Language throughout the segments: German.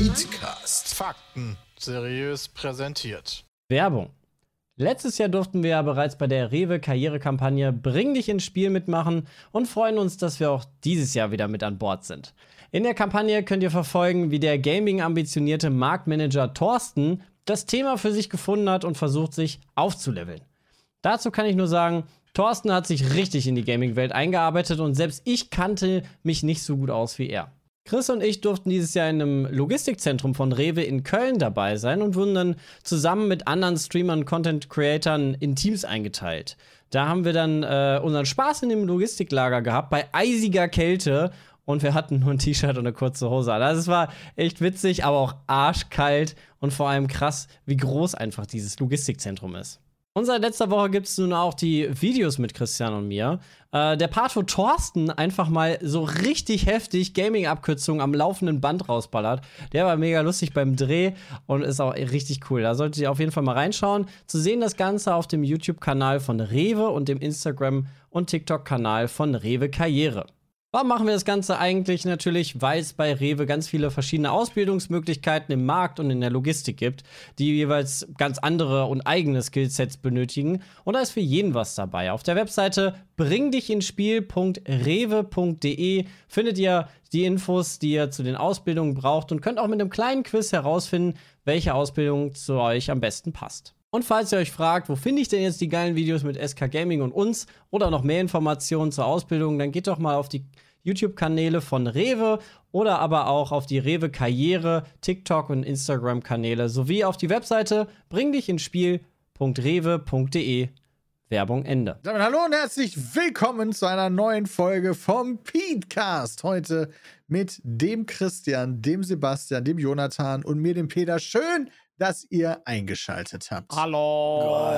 Petecast. Fakten seriös präsentiert. Werbung. Letztes Jahr durften wir ja bereits bei der Rewe Karrierekampagne Bring dich ins Spiel mitmachen und freuen uns, dass wir auch dieses Jahr wieder mit an Bord sind. In der Kampagne könnt ihr verfolgen, wie der Gaming-ambitionierte Marktmanager Thorsten das Thema für sich gefunden hat und versucht, sich aufzuleveln. Dazu kann ich nur sagen, Thorsten hat sich richtig in die Gaming-Welt eingearbeitet und selbst ich kannte mich nicht so gut aus wie er. Chris und ich durften dieses Jahr in einem Logistikzentrum von Rewe in Köln dabei sein und wurden dann zusammen mit anderen Streamern und Content-Creatern in Teams eingeteilt. Da haben wir dann äh, unseren Spaß in dem Logistiklager gehabt, bei eisiger Kälte. Und wir hatten nur ein T-Shirt und eine kurze Hose an. Also es war echt witzig, aber auch arschkalt und vor allem krass, wie groß einfach dieses Logistikzentrum ist. Und seit letzter Woche gibt es nun auch die Videos mit Christian und mir. Äh, der wo Thorsten einfach mal so richtig heftig Gaming-Abkürzungen am laufenden Band rausballert. Der war mega lustig beim Dreh und ist auch richtig cool. Da solltet ihr auf jeden Fall mal reinschauen. Zu sehen das Ganze auf dem YouTube-Kanal von Rewe und dem Instagram- und TikTok-Kanal von Rewe Karriere. Warum machen wir das Ganze eigentlich? Natürlich, weil es bei Rewe ganz viele verschiedene Ausbildungsmöglichkeiten im Markt und in der Logistik gibt, die jeweils ganz andere und eigene Skillsets benötigen. Und da ist für jeden was dabei. Auf der Webseite bringdichinspiel.rewe.de findet ihr die Infos, die ihr zu den Ausbildungen braucht und könnt auch mit einem kleinen Quiz herausfinden, welche Ausbildung zu euch am besten passt. Und falls ihr euch fragt, wo finde ich denn jetzt die geilen Videos mit SK Gaming und uns oder noch mehr Informationen zur Ausbildung, dann geht doch mal auf die YouTube-Kanäle von Rewe oder aber auch auf die Rewe Karriere, TikTok und Instagram-Kanäle sowie auf die Webseite bringdichinspiel.rewe.de. Werbung Ende. Damit hallo und herzlich willkommen zu einer neuen Folge vom Petecast. Heute mit dem Christian, dem Sebastian, dem Jonathan und mir, dem Peter. Schön, dass ihr eingeschaltet habt. Hallo.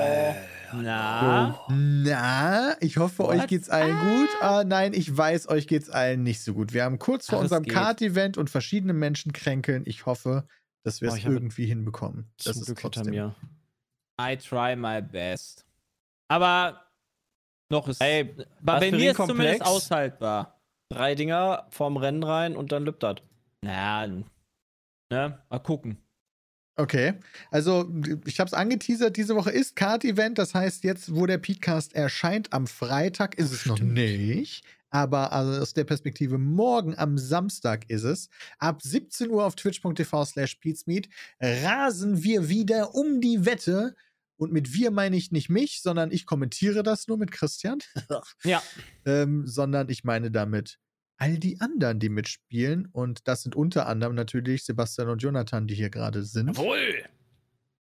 Na? Na, ich hoffe, What? euch geht's allen gut. Ah, nein, ich weiß, euch geht's allen nicht so gut. Wir haben kurz vor Ach, unserem Kart-Event und verschiedene Menschen kränkeln. Ich hoffe, dass wir es oh, irgendwie hinbekommen. Das ist trotzdem. Mir. I try my best. Aber noch ist. Ey, bei mir ist zumindest aushaltbar. Drei Dinger vorm Rennen rein und dann lübt das. Naja, ne? Mal gucken. Okay, also ich habe es angeteasert, diese Woche ist Card-Event, das heißt jetzt, wo der Podcast erscheint, am Freitag ist es Stimmt. noch nicht, aber also aus der Perspektive morgen am Samstag ist es. Ab 17 Uhr auf twitch.tv slash rasen wir wieder um die Wette und mit wir meine ich nicht mich, sondern ich kommentiere das nur mit Christian. ja. Ähm, sondern ich meine damit all die anderen, die mitspielen. Und das sind unter anderem natürlich Sebastian und Jonathan, die hier gerade sind. Jawohl!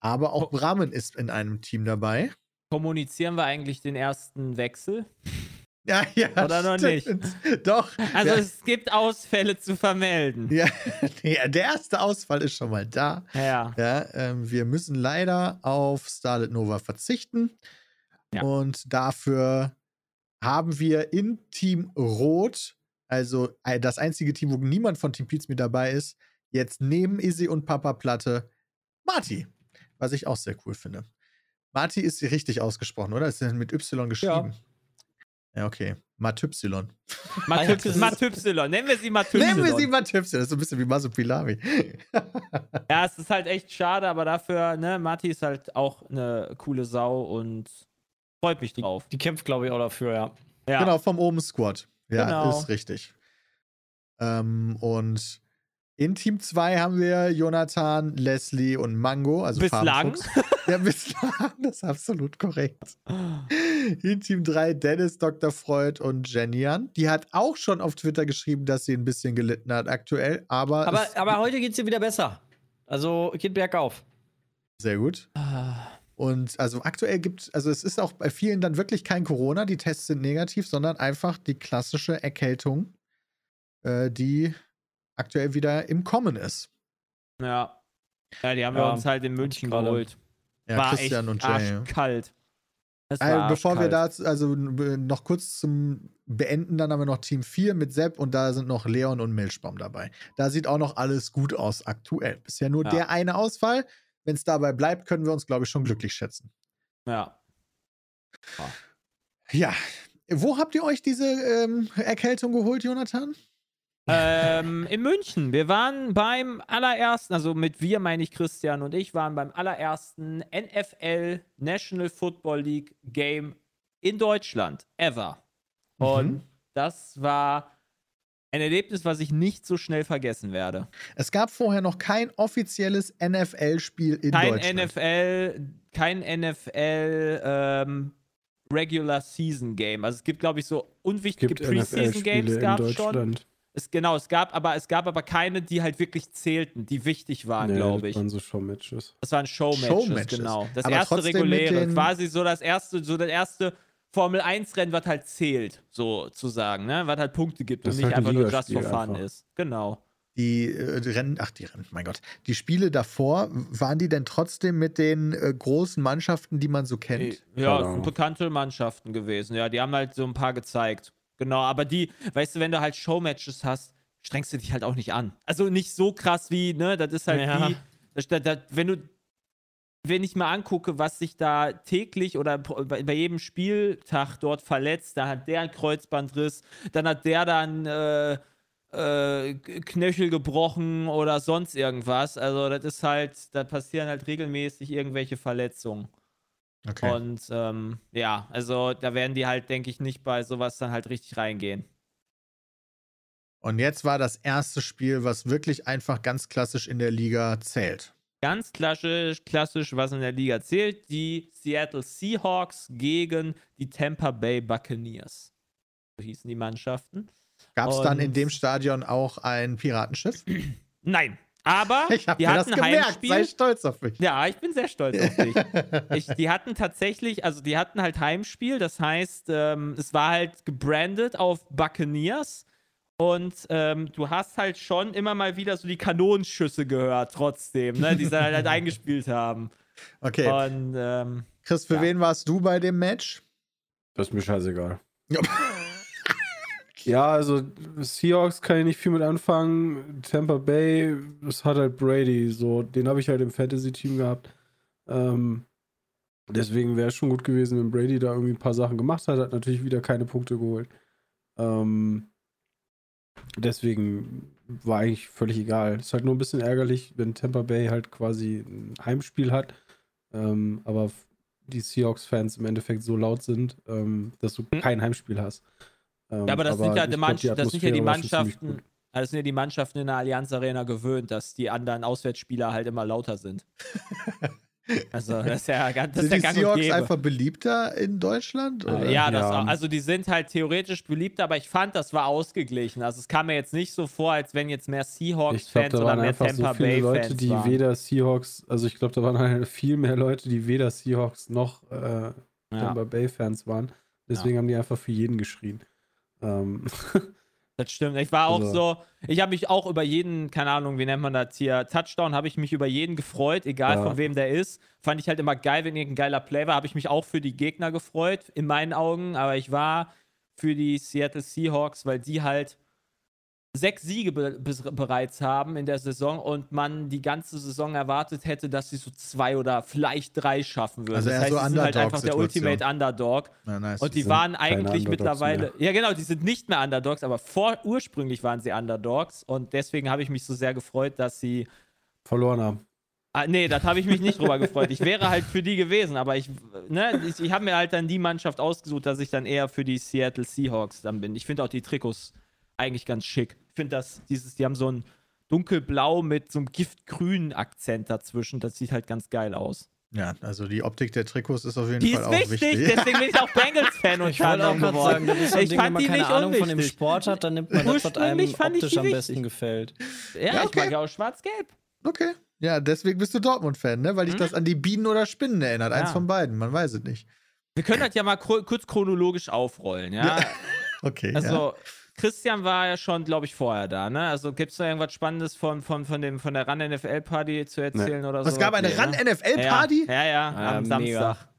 Aber auch Brammen ist in einem Team dabei. Kommunizieren wir eigentlich den ersten Wechsel? Ja, ja. Oder noch nicht? Doch. Also ja. es gibt Ausfälle zu vermelden. Ja, ja, der erste Ausfall ist schon mal da. Ja. ja ähm, wir müssen leider auf Starlet Nova verzichten. Ja. Und dafür haben wir in Team Rot also das einzige Team, wo niemand von Team Pete's mit dabei ist, jetzt neben Izzy und Papa Platte Marty. Was ich auch sehr cool finde. Marty ist richtig ausgesprochen, oder? Ist mit Y geschrieben? Ja, ja okay. Matypsilon. Matypsilon. Nennen wir sie Matypsilon. Nennen wir sie Matypsilon. Das ist so ein bisschen wie Masopilami. ja, es ist halt echt schade, aber dafür, ne, Marty ist halt auch eine coole Sau und freut mich drauf. Die, die kämpft, glaube ich, auch dafür, ja. ja. Genau, vom Oben Squad. Ja, genau. ist richtig. Ähm, und in Team 2 haben wir Jonathan, Leslie und Mango. Also bislang? ja, bislang, das ist absolut korrekt. In Team 3 Dennis, Dr. Freud und Jenian. Die hat auch schon auf Twitter geschrieben, dass sie ein bisschen gelitten hat aktuell, aber. Aber, aber heute geht es ihr wieder besser. Also geht bergauf. Sehr gut. Ah. Und also aktuell gibt also es ist auch bei vielen dann wirklich kein Corona, die Tests sind negativ, sondern einfach die klassische Erkältung, äh, die aktuell wieder im Kommen ist. Ja. Ja, die haben ja, wir uns halt in München geholt. Ja, War Christian echt und Jay. kalt. Das Also, war bevor wir arschkalt. da, also noch kurz zum Beenden, dann haben wir noch Team 4 mit Sepp und da sind noch Leon und Milchbaum dabei. Da sieht auch noch alles gut aus aktuell. Bisher nur Ja. der eine Ausfall. Wenn es dabei bleibt, können wir uns, glaube ich, schon glücklich schätzen. Ja. Ja. Wo habt ihr euch diese ähm, Erkältung geholt, Jonathan? ähm, in München. Wir waren beim allerersten, also mit wir meine ich Christian und ich, waren beim allerersten NFL National Football League Game in Deutschland ever. Und Mhm. das war ein Erlebnis, was ich nicht so schnell vergessen werde. Es gab vorher noch kein offizielles NFL-Spiel in Kein Deutschland. NFL, kein NFL ähm, Regular Season Game. Also es gibt, glaube ich, so unwichtige Preseason Games gab es schon. Es, genau, es gab aber es gab aber keine, die halt wirklich zählten, die wichtig waren, Nee, glaube das ich. waren so Showmatches. Das waren Showmatches, Showmatches. genau. Das Aber erste trotzdem mit reguläre, quasi so das erste, so das erste Formel 1 Rennen, was halt zählt, sozusagen, ne? Was halt Punkte gibt Das und nicht halt ein einfach nur just for fun einfach. ist. Genau. Die äh, die Rennen, ach, die Rennen, mein Gott. Die Spiele davor, waren die denn trotzdem mit den äh, großen Mannschaften, die man so kennt? Ja, Ahnung. bekannte Mannschaften gewesen. Ja, die haben halt so ein paar gezeigt. Genau, aber die, weißt du, wenn du halt Showmatches hast, strengst du dich halt auch nicht an. Also nicht so krass wie, ne, das ist halt Ja. wie, das, das, das, wenn du, wenn ich mal angucke, was sich da täglich oder bei jedem Spieltag dort verletzt, da hat der einen Kreuzbandriss, dann hat der dann äh, äh, Knöchel gebrochen oder sonst irgendwas. Also das ist halt, da passieren halt regelmäßig irgendwelche Verletzungen. Okay. Und ähm, ja, also da werden die halt, denke ich, nicht bei sowas dann halt richtig reingehen. Und jetzt war das erste Spiel, was wirklich einfach ganz klassisch in der Liga zählt. Ganz klassisch, klassisch, was in der Liga zählt, die Seattle Seahawks gegen die Tampa Bay Buccaneers. So hießen die Mannschaften. Gab es dann in dem Stadion auch ein Piratenschiff? Nein, aber Ich habe die mir das hatten gemerkt. Heimspiel. Sei stolz auf mich. Ja, ich bin sehr stolz auf dich. ich, die hatten tatsächlich, also die hatten halt Heimspiel, das heißt, ähm, es war halt gebrandet auf Buccaneers und ähm, du hast halt schon immer mal wieder so die Kanonenschüsse gehört, trotzdem, ne, die sie halt, halt eingespielt haben. Okay. Und ähm, Chris, für ja. wen warst du bei dem Match? Das ist mir scheißegal. Ja. Ja, also Seahawks kann ich nicht viel mit anfangen. Tampa Bay, das hat halt Brady, so, den habe ich halt im Fantasy-Team gehabt. Ähm, deswegen wäre es schon gut gewesen, wenn Brady da irgendwie ein paar Sachen gemacht hat, hat natürlich wieder keine Punkte geholt. Ähm, deswegen war eigentlich völlig egal. Ist halt nur ein bisschen ärgerlich, wenn Tampa Bay halt quasi ein Heimspiel hat, ähm, aber die Seahawks-Fans im Endeffekt so laut sind, ähm, dass du Hm. kein Heimspiel hast. Ähm, ja, aber das sind ja, die glaub, Mann- das sind ja die Mannschaften, das sind ja die Mannschaften in der Allianz Arena gewöhnt, dass die anderen Auswärtsspieler halt immer lauter sind. Also, das ist ja, ganz- das ist Sind ja die Seahawks einfach beliebter in Deutschland? Oder? Äh, Ja, das Ja. Auch, also die sind halt theoretisch beliebt, aber ich fand, das war ausgeglichen. Also es kam mir jetzt nicht so vor, als wenn jetzt mehr Seahawks-Fans oder mehr Tampa so viele Bay-Fans Leute, die waren. weder Seahawks, also ich glaube, da waren halt viel mehr Leute, die weder Seahawks noch äh, ja. Tampa Bay-Fans waren. Deswegen haben die einfach für jeden geschrien. Ähm, Das stimmt. Ich war auch Also- so, ich habe mich auch über jeden, keine Ahnung, wie nennt man das hier, Touchdown, habe ich mich über jeden gefreut, egal Ja. von wem der ist. Fand ich halt immer geil, wenn irgendein geiler Play war. Habe ich mich auch für die Gegner gefreut, in meinen Augen. Aber ich war für die Seattle Seahawks, weil die halt sechs Siege be bereits haben in der Saison und man die ganze Saison erwartet hätte, dass sie so zwei oder vielleicht drei schaffen würden. Also das heißt, so sie sind halt einfach der Underdog-Situation. Ultimate Underdog. Na, nice. Und die sind waren eigentlich Underdogs mittlerweile. mehr. Ja, genau, die sind nicht mehr Underdogs, aber vor, ursprünglich waren sie Underdogs. Und deswegen habe ich mich so sehr gefreut, dass sie. verloren haben. Ah, nee, das habe ich mich nicht drüber gefreut. Ich wäre halt für die gewesen, aber ich, ne, ich, ich habe mir halt dann die Mannschaft ausgesucht, dass ich dann eher für die Seattle Seahawks dann bin. Ich finde auch die Trikots eigentlich ganz schick. Ich finde das, dieses, die haben so ein dunkelblau mit so einem giftgrünen Akzent dazwischen. Das sieht halt ganz geil aus. ja, also die Optik der Trikots ist auf jeden Die Fall ist auch wichtig, wichtig. deswegen bin ich auch Bengals-Fan und Ich wollte auch gerade sagen, das ist so ein ich Ding, wenn fand man die keine nicht Ahnung von dem unwichtig. Sport hat, dann nimmt man das, was einem ich optisch die am wichtig. besten gefällt. Ja, Ja, ich okay. mag ja auch schwarz-gelb. Okay. Ja, deswegen bist du Dortmund-Fan, ne? Weil dich Mhm. das an die Bienen oder Spinnen erinnert. Eins Ja. von beiden, man weiß es nicht. Wir können das ja mal kurz chronologisch aufrollen, ja? Okay. ja. Also, Christian war ja schon, glaube ich, vorher da, ne? Also, gibt es da irgendwas Spannendes von, von, von, dem, von der RAN-NFL-Party zu erzählen oder so? Es gab eine Nee, ne? RAN-NFL-Party? Ja, ja, ja Ja, am mega. Samstag.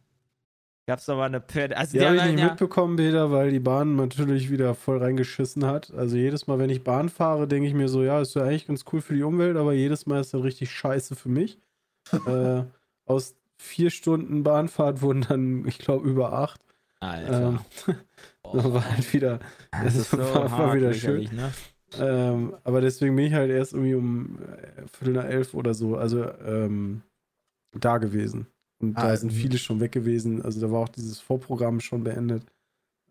Gab's da mal eine Pferde. Also Die habe ich nicht ja, mitbekommen, Peter, weil die Bahn natürlich wieder voll reingeschissen hat. Also jedes Mal, wenn ich Bahn fahre, denke ich mir so, ja, ist ja eigentlich ganz cool für die Umwelt, aber jedes Mal ist dann richtig scheiße für mich. äh, aus vier Stunden Bahnfahrt wurden dann, ich glaube, über acht. Alter. Ähm, Das war halt wieder, das ist so war, war hart wieder schön. ne? Ähm, aber deswegen bin ich halt erst irgendwie um äh, Viertel nach elf oder so, also ähm, da gewesen. Und da Ah, sind mhm. viele schon weg gewesen. Also da war auch dieses Vorprogramm schon beendet.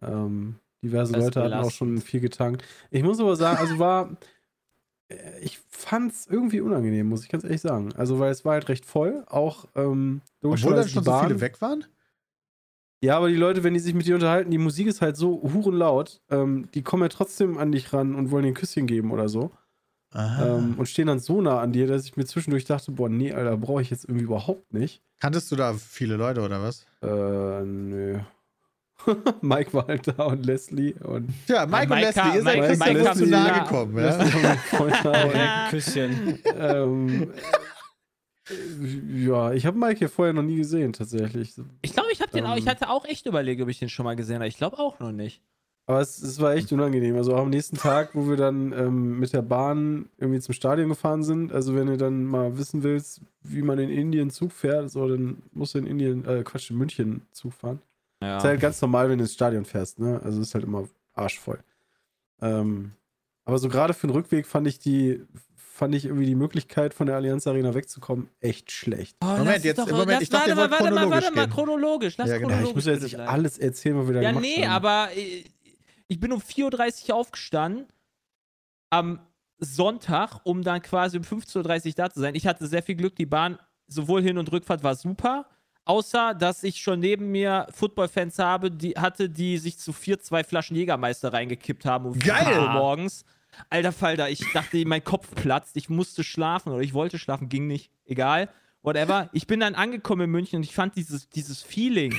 Ähm, diverse Das Leute hatten auch schon viel getankt. Ich muss aber sagen, also war, ich fand es irgendwie unangenehm, muss ich ganz ehrlich sagen. Also weil es war halt recht voll, auch ähm, Obwohl da logischerweise schon die so viele weg waren? Ja, aber die Leute, wenn die sich mit dir unterhalten, die Musik ist halt so hurenlaut, ähm, die kommen ja trotzdem an dich ran und wollen dir ein Küsschen geben oder so. Aha. Ähm, und stehen dann so nah an dir, dass ich mir zwischendurch dachte, boah, nee, Alter, brauche ich jetzt irgendwie überhaupt nicht. Kanntest du da viele Leute oder was? Äh, nö. Mike war halt da und Leslie und Ja, Mike, Mike und Leslie, ihr seid Mike- Mike wohl zu nah. gekommen. Ja? Küsschen. ähm, äh, ja, ich habe Mike hier vorher noch nie gesehen, tatsächlich. Ich glaube, ich habe den auch, ich Ähm. hatte auch echt überlegt, ob ich den schon mal gesehen habe. Ich glaube auch noch nicht. Aber es, es war echt unangenehm. Also auch am nächsten Tag, wo wir dann ähm, mit der Bahn irgendwie zum Stadion gefahren sind. Also wenn du dann mal wissen willst, wie man in Indien Zug fährt, so, dann musst du in Indien, äh, Quatsch, in München Zug fahren. Ja. Ist halt ganz normal, wenn du ins Stadion fährst, ne? Also ist halt immer arschvoll. Ähm, aber so gerade für den Rückweg fand ich die, fand ich irgendwie die Möglichkeit, von der Allianz Arena wegzukommen, echt schlecht. Oh, Moment, jetzt- doch- Moment, lass- ich dachte, warte mal, warte warte mal, chronologisch. Lass Ja, genau. Ja, chronologisch ich muss ja jetzt nicht bleiben. alles erzählen, was wir da Ja, gemacht nee, haben. aber äh, ich bin um 4.30 Uhr aufgestanden am Sonntag, um dann quasi um 15.30 Uhr da zu sein. Ich hatte sehr viel Glück, die Bahn sowohl Hin- und Rückfahrt war super, außer dass ich schon neben mir Football-Fans habe, die hatte, die sich zu vier zwei Flaschen Jägermeister reingekippt haben um Geil! 5 Uhr morgens. Alter Falter, ich dachte, mein Kopf platzt, ich musste schlafen oder ich wollte schlafen, ging nicht. Egal, whatever. Ich bin dann angekommen in München und ich fand dieses, dieses Feeling,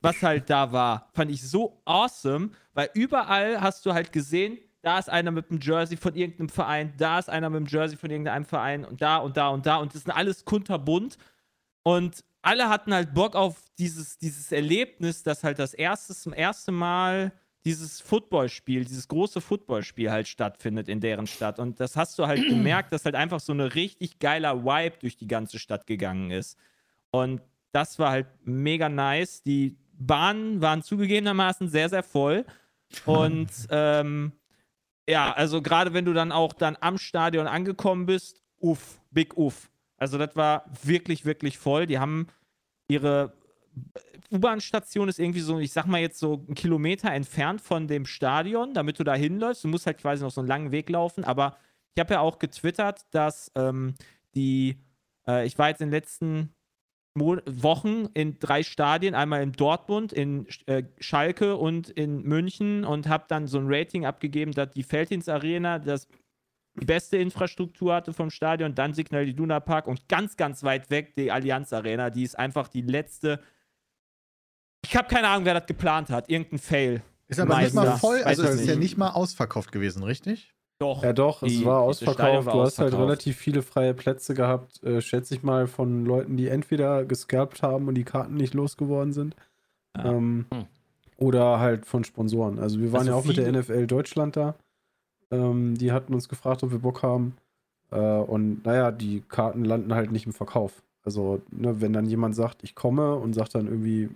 was halt da war, fand ich so awesome, weil überall hast du halt gesehen, da ist einer mit einem Jersey von irgendeinem Verein, da ist einer mit einem Jersey von irgendeinem Verein und da und da und da und das sind alles kunterbunt und alle hatten halt Bock auf dieses, dieses Erlebnis, dass halt das erste, zum ersten Mal dieses Footballspiel, dieses große Footballspiel halt stattfindet in deren Stadt. Und das hast du halt gemerkt, dass halt einfach so eine richtig geiler Vibe durch die ganze Stadt gegangen ist. Und das war halt mega nice. Die Bahnen waren zugegebenermaßen sehr, sehr voll. Und ähm, ja, also gerade wenn du dann auch dann am Stadion angekommen bist, uff, big uff. Also das war wirklich, wirklich voll. Die haben ihre U-Bahn-Station ist irgendwie so, ich sag mal jetzt so einen Kilometer entfernt von dem Stadion, damit du da hinläufst. Du musst halt quasi noch so einen langen Weg laufen. Aber ich habe ja auch getwittert, dass ähm, die, äh, ich war jetzt in den letzten Mo Wochen in drei Stadien, einmal in Dortmund, in äh, Schalke und in München und habe dann so ein Rating abgegeben, dass die Feldins Arena das die beste Infrastruktur hatte vom Stadion, dann Signal Iduna Park und ganz, ganz weit weg die Allianz Arena, die ist einfach die letzte. Ich habe keine Ahnung, wer das geplant hat. Irgendein Fail. Ist aber nicht mal Meister. voll, Weiß also es ist ja nicht. nicht mal ausverkauft gewesen, richtig? Doch. Ja, doch, es war ausverkauft. war du hast halt ausverkauft. relativ viele freie Plätze gehabt, äh, schätze ich mal, von Leuten, die entweder gescalpt haben und die Karten nicht losgeworden sind. Ja. Ähm, Hm. Oder halt von Sponsoren. Also wir waren Also ja auch mit der viele- NFL Deutschland da. Ähm, die hatten uns gefragt, ob wir Bock haben. Äh, und naja, die Karten landen halt nicht im Verkauf. Also, ne, wenn dann jemand sagt, ich komme und sagt dann irgendwie,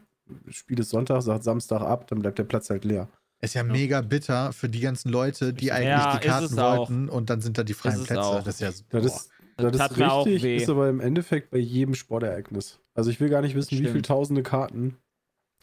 Spiel ist Sonntag, sagt Samstag ab, dann bleibt der Platz halt leer. Ist ja mega bitter für die ganzen Leute, die eigentlich Ja, die Karten es auch. wollten und dann sind da die freien Ist Plätze. Das ist ja Das boah. ist, das tat ist richtig, ist aber im Endeffekt bei jedem Sportereignis. Also ich will gar nicht wissen, wie viele tausende Karten.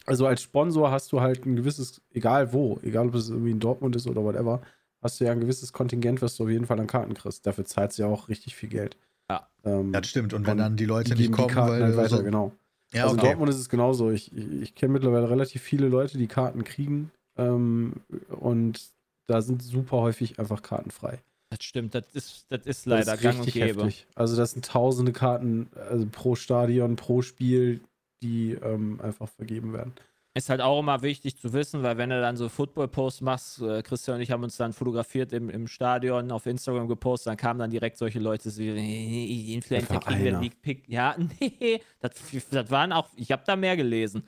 Also als Sponsor hast du halt ein gewisses, egal wo, egal ob es irgendwie in Dortmund ist oder whatever, hast du ja ein gewisses Kontingent, was du auf jeden Fall an Karten kriegst. Dafür zahlst du ja auch richtig viel Geld. Ja. Ähm, Ja, das stimmt. Und wenn dann die Leute die nicht kommen, die Karten weil halt du weiter, so, genau. Ja, also in okay. Dortmund ist es genauso. Ich, ich, ich kenne mittlerweile relativ viele Leute, die Karten kriegen ähm, und da sind super häufig einfach Karten frei. Das stimmt, das ist, das ist Das leider ist gang und richtig gäbe. heftig. Also das sind tausende Karten also pro Stadion, pro Spiel, die ähm, einfach vergeben werden. Ist halt auch immer wichtig zu wissen, weil wenn du dann so Football-Posts machst, äh, Christian und ich haben uns dann fotografiert im, im Stadion, auf Instagram gepostet, dann kamen dann direkt solche Leute, so, "Hey, die Influencer kriegen einer. League Pick. Ja, nee, das, das waren auch, ich habe da mehr gelesen.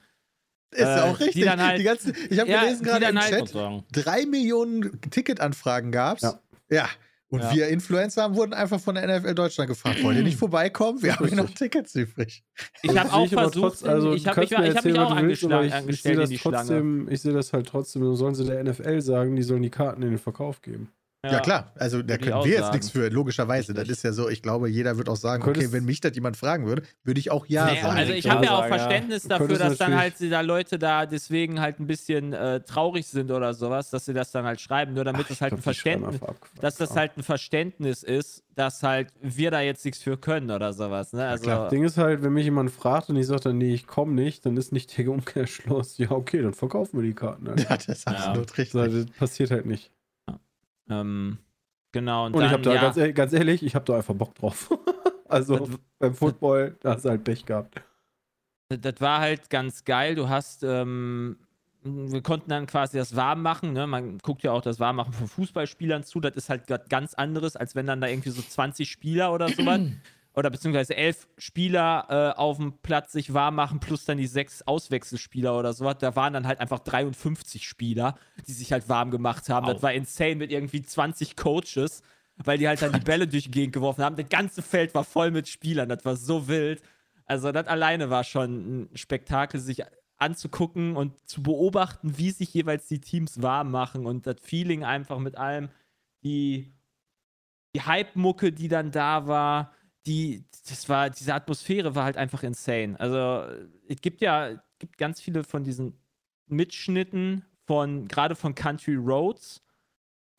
Ist ja Äh, auch richtig. die dann halt- die ganzen, ich habe Ja, gelesen gerade im halt- Chat, drei Millionen Ticketanfragen gab's. Ja. Ja. Und Ja. wir Influencer wurden einfach von der NFL Deutschland gefragt, wollt ihr nicht vorbeikommen? Wir haben hier noch Tickets übrig. Ich habe Das auch versucht, trotz- also, ich habe mich, ich hab mich auch angeschlagen, ich, ich sehe angestellt das trotzdem, ich sehe das halt trotzdem, so sollen sie der NFL sagen, die sollen die Karten in den Verkauf geben. Ja, klar, also da können wir jetzt nichts für, logischerweise. Das Richtig. ist ja so, ich glaube, jeder wird auch sagen, Könntest- okay, wenn mich das jemand fragen würde, würde ich auch ja Nee, sagen. also ich Ja, habe ja auch ja. Verständnis Du dafür, dass dann halt da Leute da deswegen halt ein bisschen äh, traurig sind oder sowas, dass sie das dann halt schreiben, nur damit Ach, es ich halt glaub, ein Verständnis, dass das halt ein Verständnis ist, dass halt wir da jetzt nichts für können oder sowas. Ne? Also, Das Ding ist halt, wenn mich jemand fragt und ich sage dann, nee, ich komme nicht, dann ist nicht der Umkehrschluss, ja, okay, dann verkaufen wir die Karten. Halt. ja, das ist absolut richtig. Das passiert halt nicht. Ähm, genau. Und, Und ich dann, habe da, ja, ganz, ehrlich, ganz ehrlich, ich habe da einfach Bock drauf. also Das- beim Football, da hast du halt Pech gehabt. das war halt ganz geil. Du hast, ähm, wir konnten dann quasi das warm machen. Ne? Man guckt ja auch das Warmmachen von Fußballspielern zu. Das ist halt ganz anderes, als wenn dann da irgendwie so 20 Spieler oder sowas oder beziehungsweise elf Spieler äh, auf dem Platz sich warm machen, plus dann die sechs Auswechselspieler oder sowas. Da waren dann halt einfach 53 Spieler, die sich halt warm gemacht haben. Das war insane mit irgendwie 20 Coaches, weil die halt dann die Bälle durch die Gegend geworfen haben. Das ganze Feld war voll mit Spielern. Das war so wild. Also, das alleine war schon ein Spektakel, sich anzugucken und zu beobachten, wie sich jeweils die Teams warm machen und das Feeling einfach mit allem, die, die Hype-Mucke, die dann da war, die, das war, diese Atmosphäre war halt einfach insane. Also, es gibt ja, gibt ganz viele von diesen Mitschnitten von, gerade von Country Roads.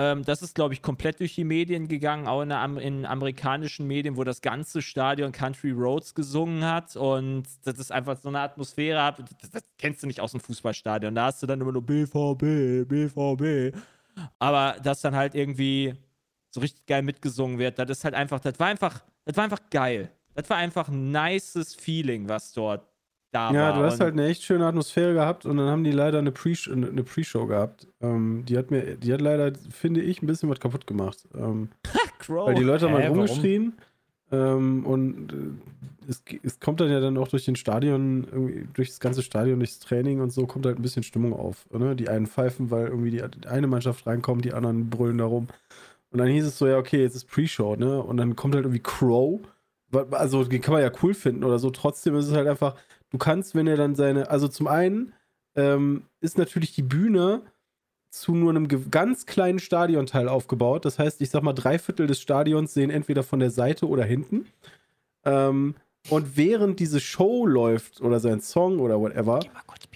Ähm, das ist, glaube ich, komplett durch die Medien gegangen, auch in, in amerikanischen Medien, wo das ganze Stadion Country Roads gesungen hat. Und das ist einfach so eine Atmosphäre. Das, das kennst du nicht aus dem Fußballstadion. Da hast du dann immer nur BVB, BVB. Aber dass dann halt irgendwie so richtig geil mitgesungen wird, das ist halt einfach, das war einfach, das war einfach geil. Das war einfach ein nices Feeling, was dort da Ja, war. du hast halt eine echt schöne Atmosphäre gehabt und dann haben die leider eine Pre- eine Pre-Show gehabt. Ähm, die hat mir, die hat leider, finde ich, ein bisschen was kaputt gemacht. Ähm, weil die Leute haben halt warum? rumgeschrien. Ähm, und äh, es, es kommt dann ja dann auch durch den Stadion, irgendwie, durch das ganze Stadion, durchs Training und so, kommt halt ein bisschen Stimmung auf. Ne? Die einen pfeifen, weil irgendwie die, die eine Mannschaft reinkommt, die anderen brüllen da rum. Und dann hieß es so, ja, okay, jetzt ist Pre-Show, ne? Und dann kommt halt irgendwie Crow. Also, den kann man ja cool finden oder so. Trotzdem ist es halt einfach, du kannst, wenn er dann seine, also zum einen ähm, ist natürlich die Bühne zu nur einem ganz kleinen Stadionteil aufgebaut. Das heißt, ich sag mal, drei Viertel des Stadions sehen entweder von der Seite oder hinten. Ähm, und während diese Show läuft oder sein Song oder whatever,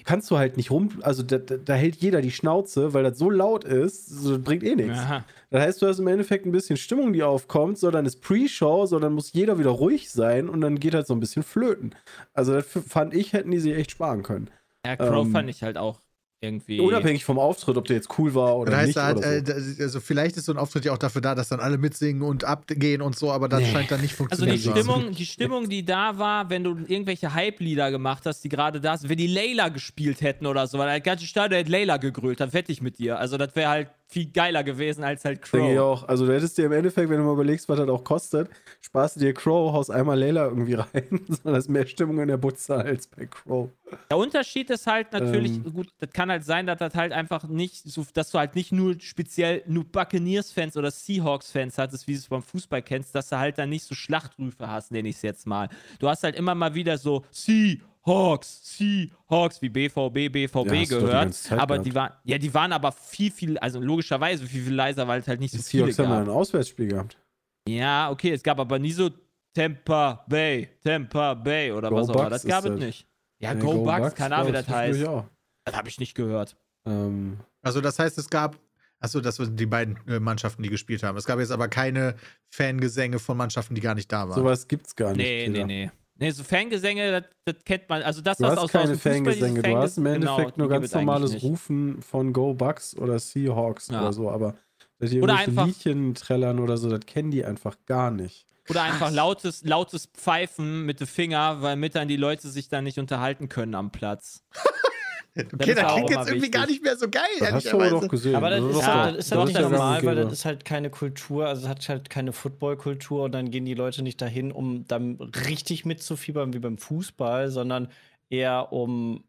kannst du halt nicht rum. Also da, da, hält jeder die Schnauze, weil das so laut ist, so, das bringt eh nichts. Aha. Das heißt, du hast im Endeffekt ein bisschen Stimmung, die aufkommt, so dann ist Pre-Show, so dann muss jeder wieder ruhig sein und dann geht halt so ein bisschen flöten. Also das fand ich, hätten die sich echt sparen können. Ja, Crow Ähm, fand ich halt auch irgendwie. Unabhängig vom Auftritt, ob der jetzt cool war oder Das heißt, nicht. da hat, oder so. äh, also vielleicht ist so ein Auftritt ja auch dafür da, dass dann alle mitsingen und abgehen und so, aber das Nee. scheint dann nicht Also funktionieren die zu haben. Stimmung, die Stimmung, die da war, wenn du irgendwelche Hype-Lieder gemacht hast, die gerade da sind, wenn die Layla gespielt hätten oder so, weil das ganze Stadion hätte Layla gegrölt, dann wette ich mit dir. Also das wäre halt viel geiler gewesen als halt Denke ich Crow. auch. Also du hättest dir im Endeffekt, wenn du mal überlegst, was das auch kostet, sparst du dir Crow, haust einmal Layla irgendwie rein, sondern das ist mehr Stimmung in der Butze als bei Crow. Der Unterschied ist halt natürlich, Ähm. gut, das kann halt sein, dass das halt einfach nicht, so, dass du halt nicht nur speziell nur Buccaneers-Fans oder Seahawks-Fans hattest, wie du es beim Fußball kennst, dass du halt dann nicht so Schlachtrüfe hast, nenne ich es jetzt mal. Du hast halt immer mal wieder so Seahawks, Seahawks, wie BVB, BVB Ja, die gehört. aber gehabt. die waren, ja, die waren aber viel, viel, also logischerweise viel, viel leiser, weil es halt nicht Die so viele Seahawks haben ja ein gab. Auswärtsspiel gehabt. Ja, okay, es gab aber nie so Tampa Bay, Tampa Bay oder Go was auch immer. Bucks Das gab es nicht. Ja, Nee, Go, Bucks, keine Ahnung, wie das heißt. Das habe ich nicht gehört. Ähm, Also das heißt, es gab, achso, das waren die beiden äh, Mannschaften, die gespielt haben. Es gab jetzt aber keine Fangesänge von Mannschaften, die gar nicht da waren. sowas gibt's gar nicht. Nee, nee, Peter. nee. Nee, so Fangesänge, das, das kennt man. Also das, Du was hast aus, keine aus Fangesänge, du hast im Fanges- genau, Endeffekt nur die ganz normales. Rufen von Go Bucks oder Seahawks Ja. oder so, aber dass die Oder einfach- Liedchen trällern oder so, das kennen die einfach gar nicht. Oder einfach lautes, lautes Pfeifen mit dem Finger, weil mit dann die Leute sich dann nicht unterhalten können am Platz. okay, das das klingt jetzt irgendwie wichtig. gar nicht mehr so geil, Das hast du aber doch gesehen. Aber das Das ist, halt, das ist doch, halt nicht das ist normal, weil das ist halt keine Kultur, also es hat halt keine Footballkultur und dann gehen die Leute nicht dahin, um dann richtig mitzufiebern wie beim Fußball, sondern eher um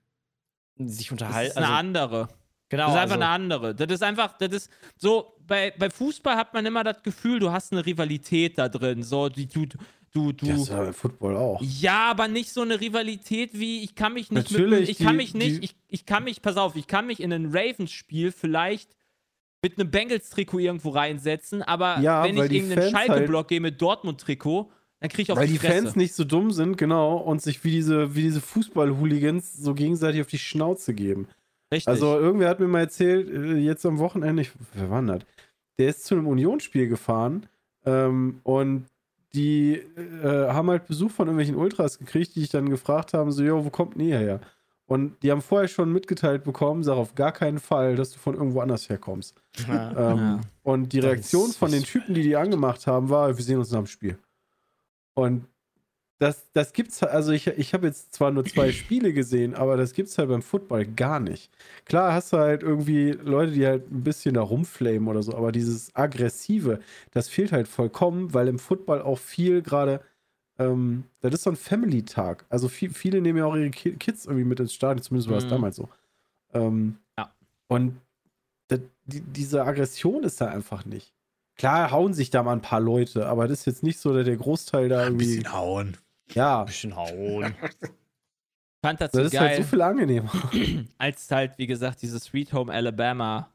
sich Das unterhalten. ist eine andere. genau, das ist einfach also, eine andere. Das ist einfach, das ist so, bei, bei Fußball hat man immer das Gefühl, du hast eine Rivalität da drin. So, die, du, du, du. Das ist ja im Football auch. Ja, aber nicht so eine Rivalität wie ich kann mich nicht Natürlich, mit, ich kann die- mich nicht, die- ich, ich kann mich, pass auf, ich kann mich in ein Ravens-Spiel vielleicht mit einem Bengals-Trikot irgendwo reinsetzen, aber Ja, wenn weil ich die irgendeinen Fans halt Schalke-Block gehe mit Dortmund-Trikot, dann kriege ich auf Weil die, die Fresse. Fans nicht so dumm sind, genau, und sich wie diese, wie diese Fußball-Hooligans so gegenseitig auf die Schnauze geben. Richtig. Also irgendwer hat mir mal erzählt, äh, jetzt am Wochenende, ich, wer war das? Der ist zu einem Unionsspiel gefahren ähm, und die äh, haben halt Besuch von irgendwelchen Ultras gekriegt, die sich dann gefragt haben, so, jo, wo kommt denn ihr her? Und die haben vorher schon mitgeteilt bekommen, sag auf gar keinen Fall, dass du von irgendwo anders herkommst. ja. Ähm, Ja. Und die Reaktion von den Typen, die die angemacht haben, war, wir sehen uns nach dem Spiel. Und das, das gibt's, halt- also ich, ich habe jetzt zwar nur zwei Spiele gesehen, aber das gibt's halt beim Football gar nicht. Klar hast du halt irgendwie Leute, die halt ein bisschen da rumflamen oder so, aber dieses Aggressive, das fehlt halt vollkommen, weil im Football auch viel gerade, ähm, das ist so ein Family-Tag. Also viel, viele nehmen ja auch ihre Ki- Kids irgendwie mit ins Stadion, zumindest war es Mhm. damals so. Ähm, Ja. Und das, die, diese Aggression ist da einfach nicht. Klar hauen sich da mal ein paar Leute, aber das ist jetzt nicht so, dass der Großteil da Ein irgendwie. bisschen hauen. Ja, Ein bisschen hauen. fand das, das so ist geil, halt so viel angenehmer. als halt, wie gesagt, dieses Sweet Home Alabama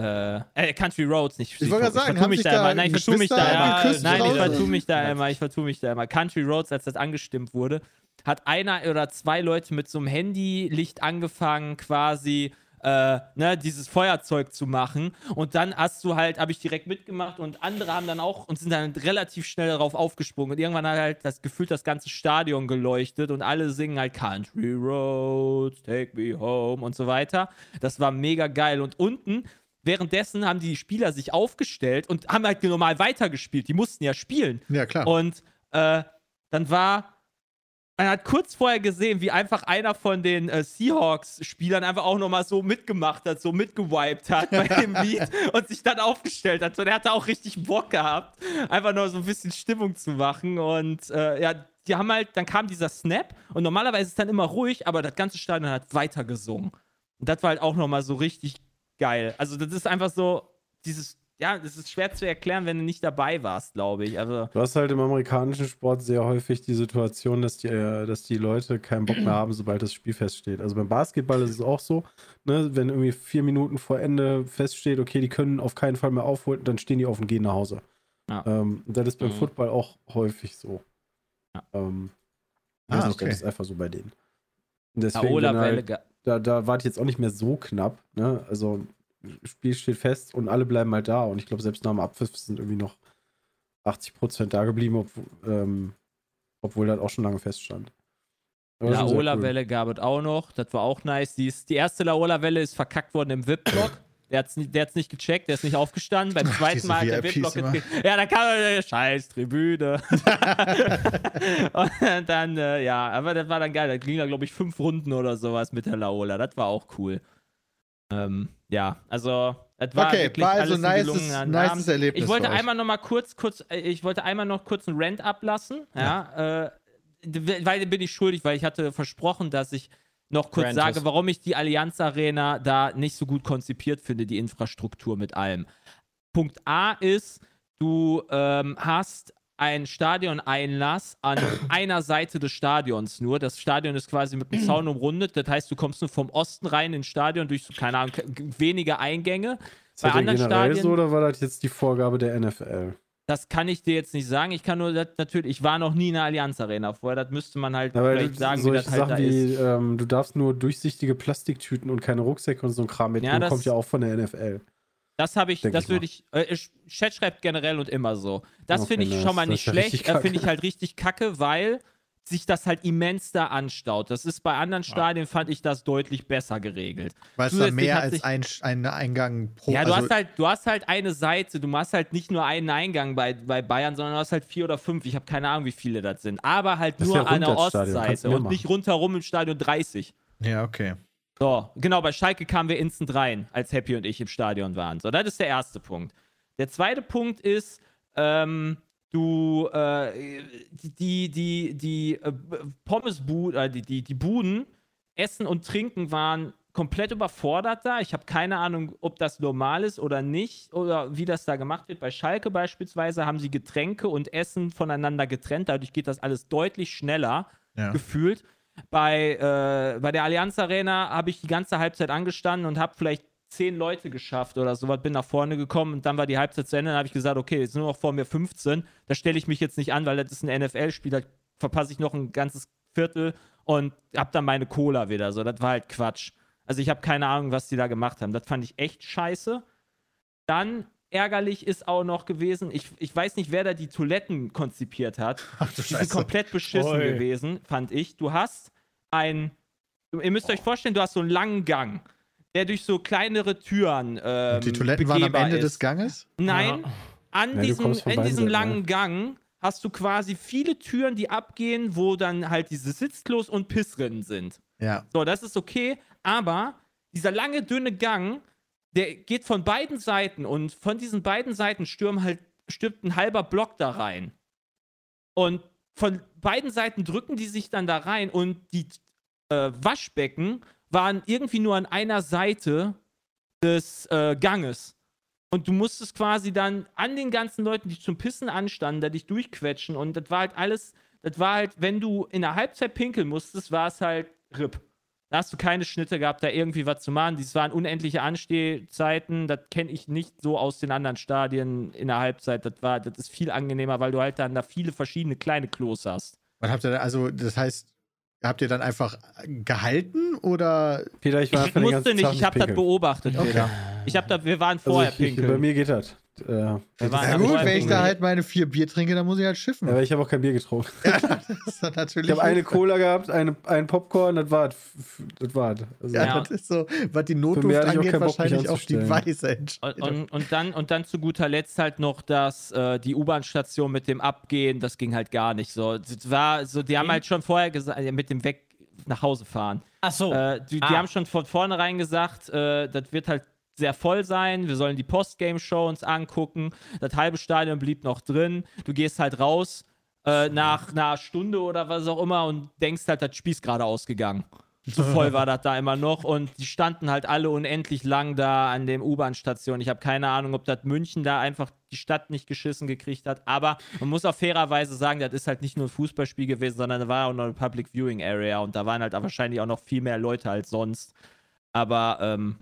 äh, äh, Country Roads, nicht Ich wollte gerade sagen, vertue mich sich da da immer. Nein, ich vertue mich da immer. Nein, ich vertue mich da immer. Ich vertue mich da immer. Country Roads, als das angestimmt wurde, hat einer oder zwei Leute mit so einem Handylicht angefangen, quasi äh, ne, dieses Feuerzeug zu machen. Und dann hast du halt, habe ich direkt mitgemacht und andere haben dann auch und sind dann relativ schnell darauf aufgesprungen. Und irgendwann hat halt das Gefühl das ganze Stadion geleuchtet und alle singen halt Country Roads, Take Me Home und so weiter. Das war mega geil. Und unten Währenddessen haben die Spieler sich aufgestellt und haben halt normal weitergespielt. Die mussten ja spielen. Ja, klar. Und äh, dann war, man hat kurz vorher gesehen, wie einfach einer von den äh, Seahawks-Spielern einfach auch nochmal so mitgemacht hat, so mitgewiped hat bei dem Lied und sich dann aufgestellt hat. So, der hatte auch richtig Bock gehabt, einfach nur so ein bisschen Stimmung zu machen. Und äh, ja, die haben halt, dann kam dieser Snap und normalerweise ist es dann immer ruhig, aber das ganze Stadion hat weiter gesungen. Und das war halt auch nochmal so richtig geil. Also, das ist einfach so, dieses, ja, das ist schwer zu erklären, wenn du nicht dabei warst, glaube ich. Also, Du hast halt im amerikanischen Sport sehr häufig die Situation, dass die, äh, dass die Leute keinen Bock mehr haben, sobald das Spiel feststeht. Also beim Basketball ist es auch so, ne, wenn irgendwie vier Minuten vor Ende feststeht, okay, die können auf keinen Fall mehr aufholen, dann stehen die auf und gehen nach Hause. Ja. Ähm, das ist beim Mhm. Football auch häufig so. Ja. Ähm, Ah, okay. Das ist einfach so bei denen. Deswegen, Welle. halt, da, da war es jetzt auch nicht mehr so knapp. Ne? Also, Spiel steht fest und alle bleiben halt da. Und ich glaube, selbst nach dem Abpfiff sind irgendwie noch 80 Prozent da geblieben, obwohl, ähm, obwohl das auch schon lange feststand. Sehr cool. Laola-Welle gab es auch noch. Das war auch nice. Die, ist, die erste Laola-Welle ist verkackt worden im VIP-Block. Der hat es der hat's nicht gecheckt, der ist nicht aufgestanden. Beim zweiten Mal hat der VIP-Block. Ja, da kam äh, scheiß Tribüne. und dann, äh, ja, aber das war dann geil. Da ging da, glaube ich, fünf Runden oder sowas mit der Laola. Das war auch cool. Ähm, ja, also, das war okay, wirklich war also alles ein nices, Erlebnis. Ich wollte einmal noch mal kurz, kurz, äh, ich wollte einmal noch kurz einen Rant ablassen, ja, Äh, d- weil den bin ich schuldig, weil ich hatte versprochen, dass ich noch kurz Rant sage, warum ich die Allianz Arena da nicht so gut konzipiert finde, die Infrastruktur mit allem. Punkt A ist, du ähm, hast einen Stadioneinlass an einer Seite des Stadions nur. Das Stadion ist quasi mit einem Zaun umrundet. Das heißt, du kommst nur vom Osten rein ins Stadion durch, so, keine Ahnung, wenige Eingänge. Ist bei das anderen Stadien- so oder war das jetzt die Vorgabe der NFL? Das kann ich dir jetzt nicht sagen. Ich kann nur das, natürlich, ich war noch nie in der Allianz Arena vorher. Das müsste man halt Ja, weil vielleicht sagen, wie das halt Sachen da wie, ist. ähm, du darfst nur durchsichtige Plastiktüten und keine Rucksäcke und so ein Kram mitnehmen, das- kommt ja auch von der NFL. Das habe ich, denk das ich würde ich, äh, Chat schreibt generell und immer so. Das Okay, finde ich nice. schon mal nicht ist ja schlecht, äh, finde ich halt richtig kacke, weil sich das halt immens da anstaut. Das ist bei anderen Stadien, fand ich das deutlich besser geregelt. Weil es da mehr als sich- ein, ein Eingang pro Ja, du also, hast halt, du hast halt eine Seite, du machst halt nicht nur einen Eingang bei, bei Bayern, sondern du hast halt vier oder fünf. Ich habe keine Ahnung, wie viele das sind. Aber halt Das nur ja an der Ostseite und machen. nicht rundherum im Stadion 30. Ja, okay. So, genau, bei Schalke kamen wir instant rein, als Happy und ich im Stadion waren. So, das ist der erste Punkt. Der zweite Punkt ist, ähm, du, äh, die, die, die äh, Pommesbuden, äh, die, die, die Buden, Essen und Trinken waren komplett überfordert da. Ich habe keine Ahnung, ob das normal ist oder nicht oder wie das da gemacht wird. Bei Schalke beispielsweise haben sie Getränke und Essen voneinander getrennt. Dadurch geht das alles deutlich schneller Ja. gefühlt. Bei, äh, bei der Allianz Arena habe ich die ganze Halbzeit angestanden und habe vielleicht zehn Leute geschafft oder sowas, bin nach vorne gekommen und dann war die Halbzeit zu Ende. Dann habe ich gesagt, okay, jetzt sind nur noch vor mir 15. Da stelle ich mich jetzt nicht an, weil das ist ein NFL-Spiel, da verpasse ich noch ein ganzes Viertel und habe dann meine Cola wieder. So, das war halt Quatsch. Also ich habe keine Ahnung, was die da gemacht haben. Das fand ich echt scheiße. Dann ärgerlich ist auch noch gewesen, ich, ich weiß nicht, wer da die Toiletten konzipiert hat. Ach du Die sind Scheiße. komplett beschissen Oi. gewesen, fand ich. Du hast ein, ihr müsst euch vorstellen, du hast so einen langen Gang, der durch so kleinere Türen ähm, die Toiletten waren am Ende ist. des Ganges? Nein, an Ja, diesem, in diesem langen Gang hast du quasi viele Türen, die abgehen, wo dann halt diese Sitzklos und Pissrinnen sind. Ja. So, das ist okay, aber dieser lange, dünne Gang, der geht von beiden Seiten und von diesen beiden Seiten stürmen halt, stürmt ein halber Block da rein. Und von beiden Seiten drücken die sich dann da rein und die äh, Waschbecken waren irgendwie nur an einer Seite des äh, Ganges. Und du musstest quasi dann an den ganzen Leuten, die zum Pissen anstanden, da dich durchquetschen. Und das war halt alles, das war halt, wenn du in der Halbzeit pinkeln musstest, war es halt RIP. Da hast du keine Schnitte gehabt, da irgendwie was zu machen. Dies waren unendliche Anstehzeiten. Das kenne ich nicht so aus den anderen Stadien in der Halbzeit. Das war, das ist viel angenehmer, weil du halt dann da viele verschiedene kleine Klos hast. Was habt ihr da, also das heißt, habt ihr dann einfach gehalten oder Peter, ich war Ich musste nicht, ich habe das beobachtet, Peter. Ich habe da, wir waren Also vorher ich, ich, bei mir geht das. Äh, Ja gut, wenn ich da halt meine vier Bier trinke, dann muss ich halt schiffen. aber ich habe auch kein Bier getrunken. das ist natürlich Ich habe eine. Cola gehabt, eine, ein Popcorn, das war das. War Also, Ja, Ja. das ist so, was die Notdurft auch angeht, mich wahrscheinlich auch die anzustellen. weise Und, Entscheidung. und, und, dann, und dann zu guter Letzt halt noch das, äh, die U-Bahn-Station mit dem Abgehen, das ging halt gar nicht so. Das war so, die haben halt schon vorher gesagt, mit dem Weg nach Hause fahren. Ach so. Äh, die, die Ah. haben schon von vornherein gesagt, äh, das wird halt sehr voll sein. Wir sollen die Postgame-Show uns angucken. Das halbe Stadion blieb noch drin. Du gehst halt raus äh, nach einer Stunde oder was auch immer und denkst halt, das Spiel ist gerade ausgegangen. So voll war das da immer noch und die standen halt alle unendlich lang da an dem U-Bahn-Station. Ich habe keine Ahnung, ob das München da einfach die Stadt nicht geschissen gekriegt hat, aber man muss auch fairerweise sagen, das ist halt nicht nur ein Fußballspiel gewesen, sondern da war auch noch eine Public Viewing Area und da waren halt wahrscheinlich auch noch viel mehr Leute als sonst. Aber ähm,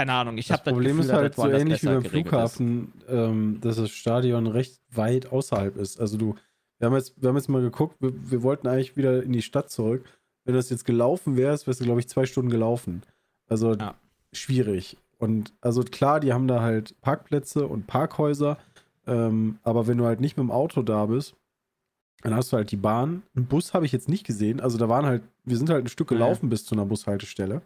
keine Ahnung, ich das habe das Problem Gefühl, ist halt so ähnlich wie beim. Flughafen, ähm, dass das Stadion recht weit außerhalb ist. Also du, wir haben jetzt, wir haben jetzt mal geguckt, wir, wir wollten eigentlich wieder in die Stadt zurück. Wenn das jetzt gelaufen wärst, wärst du, glaube ich, zwei Stunden gelaufen. Also Ja. schwierig. Und also klar, die haben da halt Parkplätze und Parkhäuser, ähm, aber wenn du halt nicht mit dem Auto da bist, dann hast du halt die Bahn. Einen Bus habe ich jetzt nicht gesehen. Also da waren halt, wir sind halt ein Stück Ja. gelaufen bis zu einer Bushaltestelle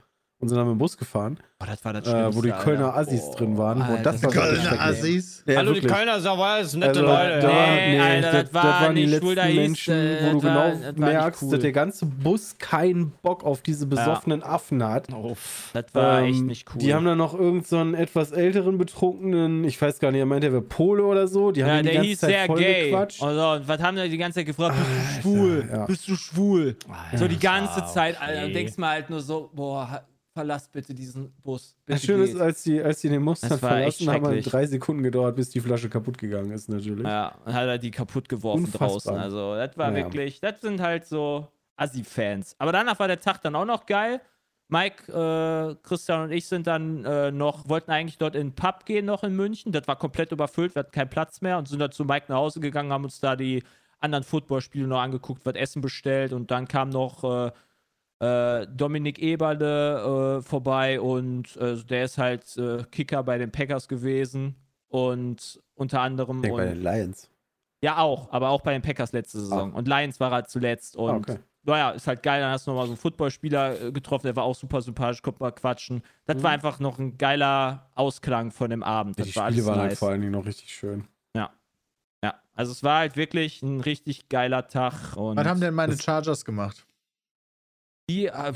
und sind dann mit dem Bus gefahren, Boah, das war das äh, wo die Kölner Alter. Assis Boah, drin waren. Alter, das war Kölner. Assis. Ja, Hallo, wirklich. die Kölner alles nette Also, Leute. da, ja. Nee, nee, Alter, das, das das war waren die nicht letzten Menschen, wo du das war- genau das merkst, cool. dass der ganze Bus keinen Bock auf diese besoffenen Affen hat. Uff. Das war echt Ähm, nicht cool. Die haben dann noch irgendeinen so einen etwas älteren Betrunkenen, ich weiß gar nicht, er meint, der wäre Pole oder so. Die haben ja, ihn die der ganze hieß Zeit sehr voll gay. gequatscht. Also, und was haben die die ganze Zeit gefragt? Bist du schwul? ja. Bist du schwul? so die ganze Zeit, Alter. Und denkst mal halt nur so, boah, ha- verlass bitte diesen Bus. Das Bitte Schöne ist, als die, als die den Mustang Das verlassen haben, schrecklich. drei Sekunden gedauert, bis die Flasche kaputt gegangen ist, natürlich. Ja, und hat er die kaputt geworfen Unfassbar. draußen. Also, das war Ja. wirklich, das sind halt so Assi-Fans. Aber danach war der Tag dann auch noch geil. Mike, äh, Christian und ich sind dann äh, noch, wollten eigentlich dort in den Pub gehen, noch in München. Das war komplett überfüllt, wir hatten keinen Platz mehr und sind dann zu Mike nach Hause gegangen, haben uns da die anderen Footballspiele noch angeguckt, was Essen bestellt und dann kam noch äh, äh, Dominik Eberle äh, vorbei und äh, der ist halt äh, Kicker bei den Packers gewesen und unter anderem Ich denke bei und den Lions. ja, auch, aber auch bei den Packers letzte Saison. Und Lions war er zuletzt. Und Ah, okay. naja, ist halt geil. Dann hast du nochmal so einen Footballspieler getroffen, der war auch super sympathisch, kommt mal quatschen. Das war einfach noch ein geiler Ausklang von dem Abend. Ja, Das die war Spiele waren halt nice. vor allen Dingen noch richtig schön. Ja, also es war halt wirklich ein richtig geiler Tag. Und Was haben denn meine Chargers gemacht? Die, äh,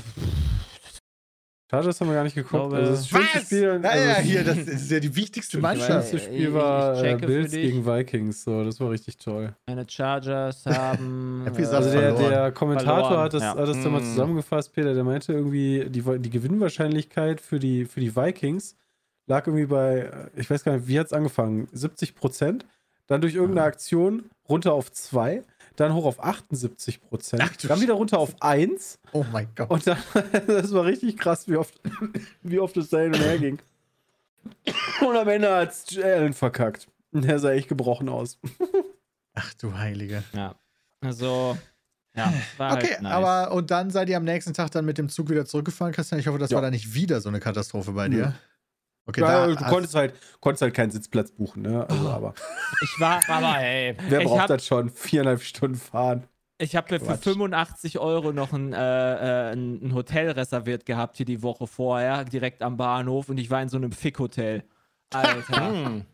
Chargers haben wir gar nicht geguckt. Glaube- also das schönste Was? Spiel. naja, also hier, das ist ja die wichtigste Das Mannschaft. schönste Ich- Spiel ich war äh, Bills gegen Vikings. So, das war richtig toll. Meine Chargers haben. Äh, Also der, der Kommentator Verloren, hat das, ja. hat das dann mal Mm. zusammengefasst, Peter, der meinte irgendwie, die, die Gewinnwahrscheinlichkeit für die, für die Vikings lag irgendwie bei, äh, ich weiß gar nicht, wie hat es angefangen? 70 Prozent. Dann durch irgendeine Aktion runter auf 2, dann hoch auf 78 Prozent, dann wieder runter auf 1 Oh mein Gott. und dann, das war richtig krass, wie oft, wie oft es da hin und her ging. Und am Ende hat Allen verkackt. Und Der sah echt gebrochen aus. Ach du Heilige. Ja. Also. Ja, war Okay, halt nice. aber und dann seid ihr am nächsten Tag dann mit dem Zug wieder zurückgefahren, Christian. Ich hoffe, das Ja. war dann nicht wieder so eine Katastrophe bei dir. Okay, Ja, da du konntest halt, konntest halt keinen Sitzplatz buchen, ne? Also, aber Ich war. Aber hey. wer braucht hab- das schon? Viereinhalb Stunden fahren. Ich habe mir für Quatsch. 85 Euro noch ein, äh, äh, ein Hotel reserviert gehabt hier die Woche vorher, direkt am Bahnhof und ich war in so einem Fick-Hotel. Alter. Hm.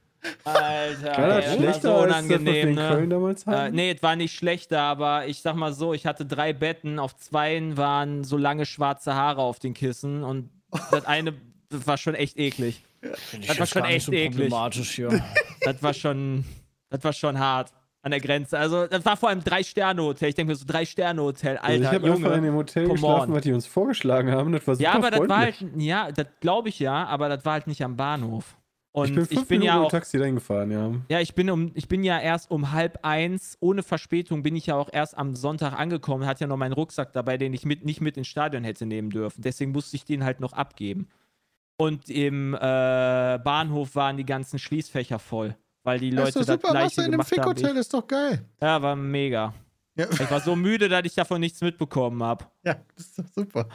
Alter. War das ey, schlechter war so als das, was wir unangenehm, in ne? Köln damals Äh, hatten? nee, es war nicht schlechter, aber ich sag mal so, ich hatte drei Betten, auf zweien waren so lange schwarze Haare auf den Kissen und das eine das war schon echt eklig. Das war schon echt so eklig. hier. Das war schon, das war schon hart an der Grenze. Also, das war vor allem Drei-Sterne-Hotel. Ich denke mir so, Drei-Sterne-Hotel, Also ich Alter, habe einfach in dem Hotel geschlafen, on. was die uns vorgeschlagen haben. Das war super Ja, aber das war freundlich. halt, ja, das glaube ich ja, aber das war halt nicht am Bahnhof. Und ich bin fünf Minuten ja mit dem auch, Taxi dahin gefahren, ja. ja, ich bin um, ich bin ja erst um halb eins, ohne Verspätung bin ich ja auch erst am Sonntag angekommen, hatte ja noch meinen Rucksack dabei, den ich mit, nicht mit ins Stadion hätte nehmen dürfen. Deswegen musste ich den halt noch abgeben. Und im äh, Bahnhof waren die ganzen Schließfächer voll, weil die Das ist Leute doch das super, was gleiche du in dem gemacht haben. wie Fick-Hotel ich. ist doch geil. Ja, war mega. Ja, Ich war so müde, dass ich davon nichts mitbekommen habe. ja das ist doch super.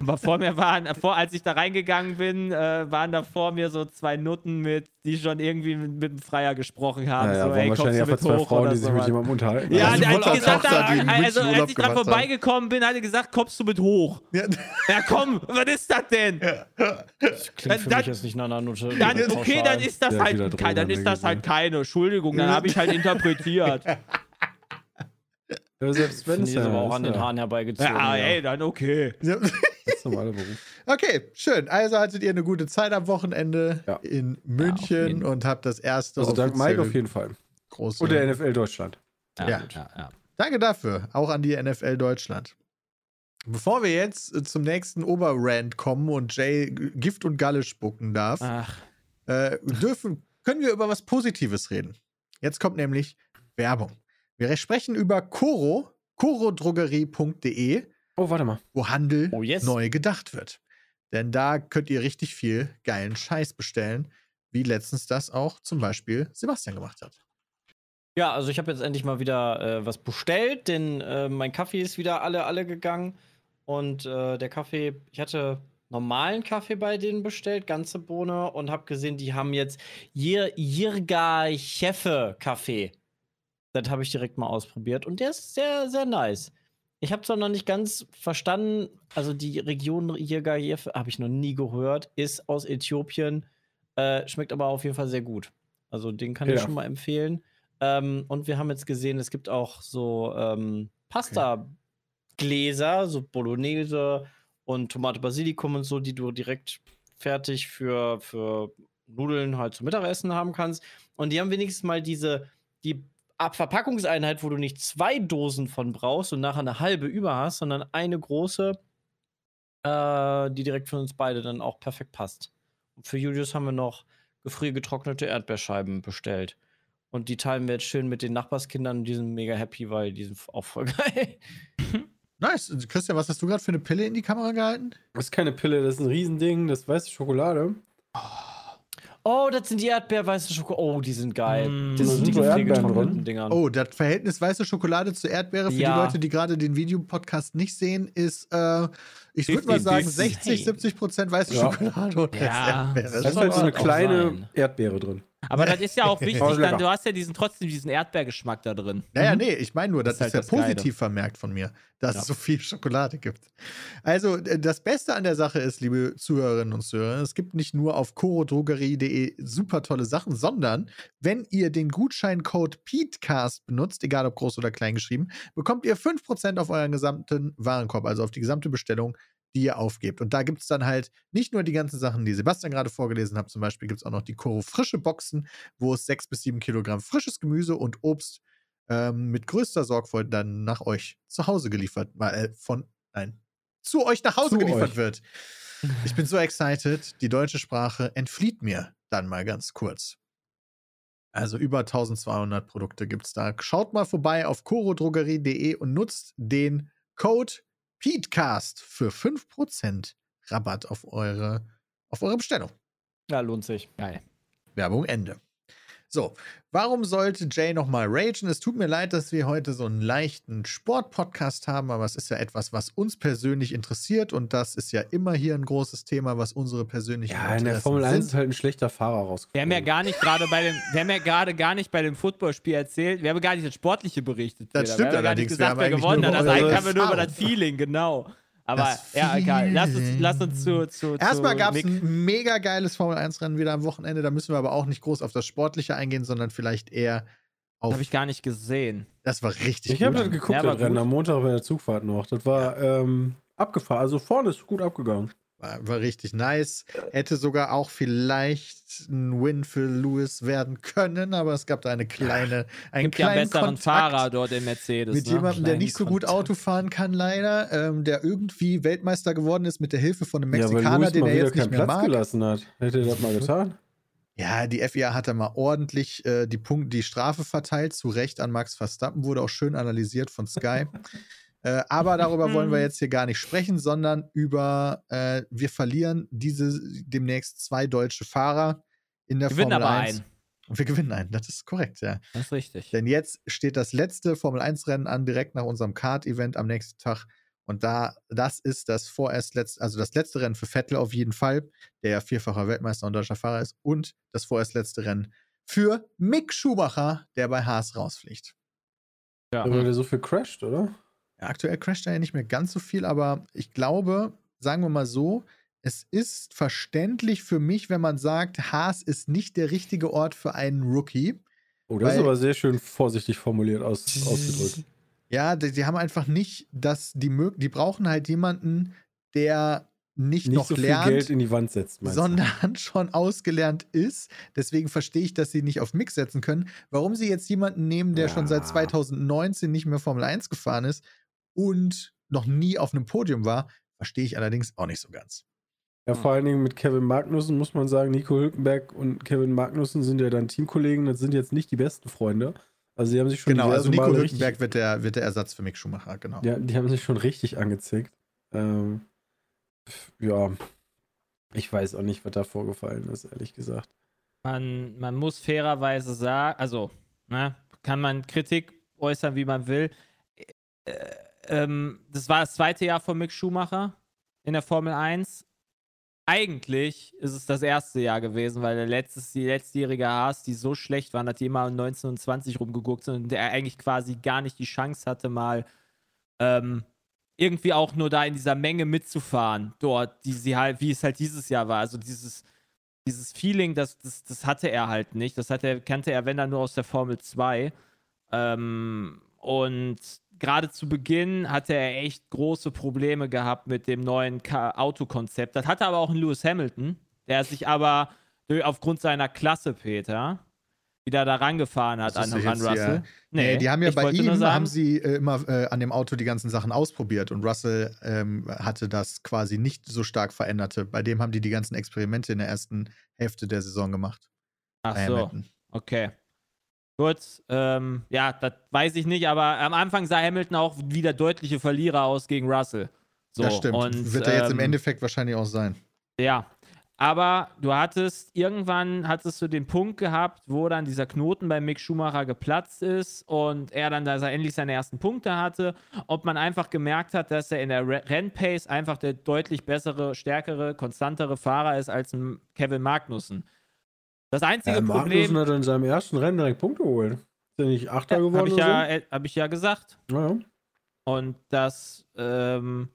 Aber vor mir waren, vor, als ich da reingegangen bin, äh, waren da vor mir so zwei Nutten mit, die schon irgendwie mit, mit dem Freier gesprochen haben. Naja, so, waren ey, wahrscheinlich einfach mit zwei Frauen, die sich mit jemandem unterhalten. Ja, Also der hat Mutter, gesagt, Tochter, da, also als ich haben. vorbeigekommen bin, hat er gesagt, kommst du mit hoch? Ja, Ja, komm, was ist das denn? Das klingt für Dann- mich jetzt nicht nach einer Note. Dann, okay, dann ist das halt, kein, dann ist das halt keine. Entschuldigung, dann habe ich halt interpretiert. Ja, selbst wenn es ich aber ja auch an den ja. Haaren herbeigezogen. Ja, ja. ey, dann okay. ja. Das ist normaler Beruf. Okay, schön. Also hattet ihr eine gute Zeit am Wochenende Ja. in München jeden. und habt das erste Also dank Mike auf jeden Fall. große. Und der NFL Deutschland. Ja. ja, ja. Danke dafür, auch an die NFL Deutschland. Bevor wir jetzt äh, zum nächsten Oberrand kommen und Jay Gift und Galle spucken darf, äh, dürfen, können wir über was Positives reden. Jetzt kommt nämlich Werbung. Wir sprechen über Coro, corodrogerie.de, Oh, warte mal. wo Handel Oh, yes. neu gedacht wird. Denn da könnt ihr richtig viel geilen Scheiß bestellen, wie letztens das auch zum Beispiel Sebastian gemacht hat. Ja, also ich habe jetzt endlich mal wieder äh, was bestellt, denn äh, mein Kaffee ist wieder alle, alle gegangen. Und äh, der Kaffee, ich hatte normalen Kaffee bei denen bestellt, ganze Bohne, und habe gesehen, die haben jetzt Jir Jirga Chefe Kaffee. Das habe ich direkt mal ausprobiert und der ist sehr, sehr nice. Ich habe zwar noch nicht ganz verstanden, also die Region Jirga Chefe habe ich noch nie gehört, ist aus Äthiopien, äh, schmeckt aber auf jeden Fall sehr gut. Also den kann ich Ja. schon mal empfehlen. Ähm, und wir haben jetzt gesehen, es gibt auch so ähm, Pasta-Gläser, so Bolognese und Tomate Basilikum und so, die du direkt fertig für, für Nudeln halt zum Mittagessen haben kannst. Und die haben wenigstens mal diese, die Ab Verpackungseinheit, wo du nicht zwei Dosen von brauchst und nachher eine halbe über hast, sondern eine große, äh, die direkt für uns beide dann auch perfekt passt. Und für Julius haben wir noch gefriergetrocknete Erdbeerscheiben bestellt. Und die teilen wir jetzt schön mit den Nachbarskindern und die sind mega happy, weil die sind auch voll geil. Nice. Christian, was hast du gerade für eine Pille in die Kamera gehalten? Das ist keine Pille, das ist ein Riesending, das ist weiße Schokolade. Oh, das sind die Erdbeerweiße Schokolade. Oh, die sind geil. Mm. das Da sind die sind so gefriergetrockneten. Dingern. Oh, das Verhältnis weiße Schokolade zu Erdbeere für Ja. die Leute, die gerade den Videopodcast nicht sehen, ist, äh, ich würde mal 50, sagen, 50. 60, 70 Prozent weiße Ja. Schokolade und Ja. Erdbeere. Da Das ist halt so eine kleine sein. Erdbeere drin. Aber das ist ja auch wichtig, dann, du hast ja diesen, trotzdem diesen Erdbeergeschmack da drin. Naja, nee, ich meine nur, das, Das ist, ist ja halt das Geile. positiv vermerkt von mir, dass Ja. es so viel Schokolade gibt. Also, das Beste an der Sache ist, liebe Zuhörerinnen und Zuhörer, es gibt nicht nur auf chorodrogerie.de super tolle Sachen, sondern wenn ihr den Gutscheincode PETECAST benutzt, egal ob groß oder klein geschrieben, bekommt ihr 5% auf euren gesamten Warenkorb, also auf die gesamte Bestellung die ihr aufgebt. Und da gibt es dann halt nicht nur die ganzen Sachen, die Sebastian gerade vorgelesen hat, zum Beispiel gibt es auch noch die Koro frische Boxen, wo es sechs bis sieben Kilogramm frisches Gemüse und Obst ähm, mit größter Sorgfalt dann nach euch zu Hause geliefert, äh, von, nein, zu euch nach Hause Zu geliefert euch. wird. Ich bin so excited, die deutsche Sprache entflieht mir dann mal ganz kurz. Also über 1200 Produkte gibt es da. Schaut mal vorbei auf corodrogerie.de und nutzt den Code PETECAST für 5% Rabatt auf eure, auf eure Bestellung. Ja, lohnt sich. Geil. Werbung Ende. So, warum sollte Jay nochmal ragen? Es tut mir leid, dass wir heute so einen leichten Sport-Podcast haben, aber es ist ja etwas, was uns persönlich interessiert und das ist ja immer hier ein großes Thema, was unsere persönlichen Ja, in der Interessen Formel 1 ist halt ein schlechter Fahrer rausgekommen. Wir haben ja gar nicht gerade bei dem, wir haben ja gerade gar nicht bei dem Footballspiel erzählt, wir haben gar nicht das Sportliche berichtet. Das Peter. stimmt wir haben ja gar nicht allerdings, wir gesagt, haben wer gewonnen hat. Das über eigentlich haben wir nur über das Feeling, genau. Aber ja, egal. Lass uns, lass uns zu, zu, Erstmal gab es ein mega geiles Formel-1-Rennen wieder am Wochenende. Da müssen wir aber auch nicht groß auf das Sportliche eingehen, sondern vielleicht eher auf. Habe ich gar nicht gesehen. das war richtig Ich habe das geguckt, Ja, aber das Rennen am Montag bei der Zugfahrt noch. Das war ähm, abgefahren. Also vorne ist gut abgegangen. War, war richtig nice. Hätte sogar auch vielleicht ein Win für Lewis werden können, aber es gab da eine kleine, einen Gibt ja einen kleinen besseren Kontakt Fahrer dort im Mercedes. mit ne? jemandem, der Kleinen nicht so gut Kontakt. Auto fahren kann, leider, ähm, der irgendwie Weltmeister geworden ist mit der Hilfe von einem ja, Mexikaner, Lewis den er jetzt nicht keinen mehr Platz mag. gelassen hat. Hätte er das mal getan? Ja, die FIA hat da mal ordentlich äh, die, Punkt, die Strafe verteilt, zu Recht an Max Verstappen, wurde auch schön analysiert von Sky. äh, aber darüber wollen wir jetzt hier gar nicht sprechen, sondern über, äh, wir verlieren diese demnächst zwei deutsche Fahrer in der Gewinnen Formel aber 1. einen. Und wir gewinnen einen, das ist korrekt, ja. Das ist richtig. Denn jetzt steht das letzte Formel 1-Rennen an, direkt nach unserem Kart-Event am nächsten Tag. Und da, das ist das vorerst letzte, also das letzte Rennen für Vettel auf jeden Fall, der ja vierfacher Weltmeister und deutscher Fahrer ist, und das vorerst letzte Rennen für Mick Schumacher, der bei Haas rausfliegt. Ja. Weil der so viel crasht, oder? Ja, aktuell crasht er ja nicht mehr ganz so viel, aber ich glaube, sagen wir mal so, es ist verständlich für mich, wenn man sagt, Haas ist nicht der richtige Ort für einen Rookie. Oh, das ist aber sehr schön vorsichtig formuliert aus, ausgedrückt. Ja, die, die haben einfach nicht, dass die mög die brauchen halt jemanden, der nicht, Nicht noch so viel lernt, Geld in die Wand setzt, meinst du? sondern schon ausgelernt ist. Deswegen verstehe ich, dass sie nicht auf Mix setzen können. Warum sie jetzt jemanden nehmen, der schon seit Ja. 2019 nicht mehr Formel 1 gefahren ist und noch nie auf einem Podium war, verstehe ich allerdings auch nicht so ganz. Ja, vor allen Dingen mit Kevin Magnussen muss man sagen, Nico Hülkenberg und Kevin Magnussen sind ja dann Teamkollegen, das sind jetzt nicht die besten Freunde. Also die haben sich schon Genau, also Nico Hülkenberg wird der, wird der Ersatz für Mick Schumacher, genau. ja, die haben sich schon richtig angezickt. Ähm, ja, ich weiß auch nicht, was da vorgefallen ist, ehrlich gesagt. Man, man muss fairerweise sagen, also, ne, kann man Kritik äußern, wie man will. Äh, ähm, das war das zweite Jahr von Mick Schumacher in der Formel 1. Eigentlich ist es das erste Jahr gewesen, weil der letztes, die letztjährige Haas, die so schlecht waren, dass die immer um 19 und 20 rumgeguckt sind und der eigentlich quasi gar nicht die Chance hatte, mal ähm, irgendwie auch nur da in dieser Menge mitzufahren, dort, die sie halt, wie es halt dieses Jahr war. Also dieses, dieses Feeling, das, das, das hatte er halt nicht. Das hatte, kannte er, wenn dann nur aus der Formel 2. Ähm, und gerade zu Beginn hatte er echt große Probleme gehabt mit dem neuen Autokonzept. Das hatte aber auch ein Lewis Hamilton, der sich aber aufgrund seiner Klasse, Peter, wieder da rangefahren hat an, jetzt Russell. hier- Nee, die haben ja bei ihm, sagen- haben sie äh, immer äh, an dem Auto die ganzen Sachen ausprobiert und Russell ähm, hatte das quasi nicht so stark veränderte. Bei dem haben die die ganzen Experimente in der ersten Hälfte der Saison gemacht. Ach so. Hamilton. Okay. Gut, ähm, ja, das weiß ich nicht, aber am Anfang sah Hamilton auch wie der deutliche Verlierer aus gegen Russell. So, das stimmt. Und, Wird er jetzt im ähm, Endeffekt wahrscheinlich auch sein. Ja, aber du hattest, irgendwann hattest du den Punkt gehabt, wo dann dieser Knoten bei Mick Schumacher geplatzt ist und er dann, dass er endlich seine ersten Punkte hatte, ob man einfach gemerkt hat, dass er in der Re- Rennpace einfach der deutlich bessere, stärkere, konstantere Fahrer ist als ein Kevin Magnussen. Das einzige Ja, Problem, Magnussen hat in seinem ersten Rennen direkt Punkte geholt. Ist er nicht Achter ja, geworden habe ich, ja, äh, hab ich ja gesagt. so? Naja. Und das, ähm,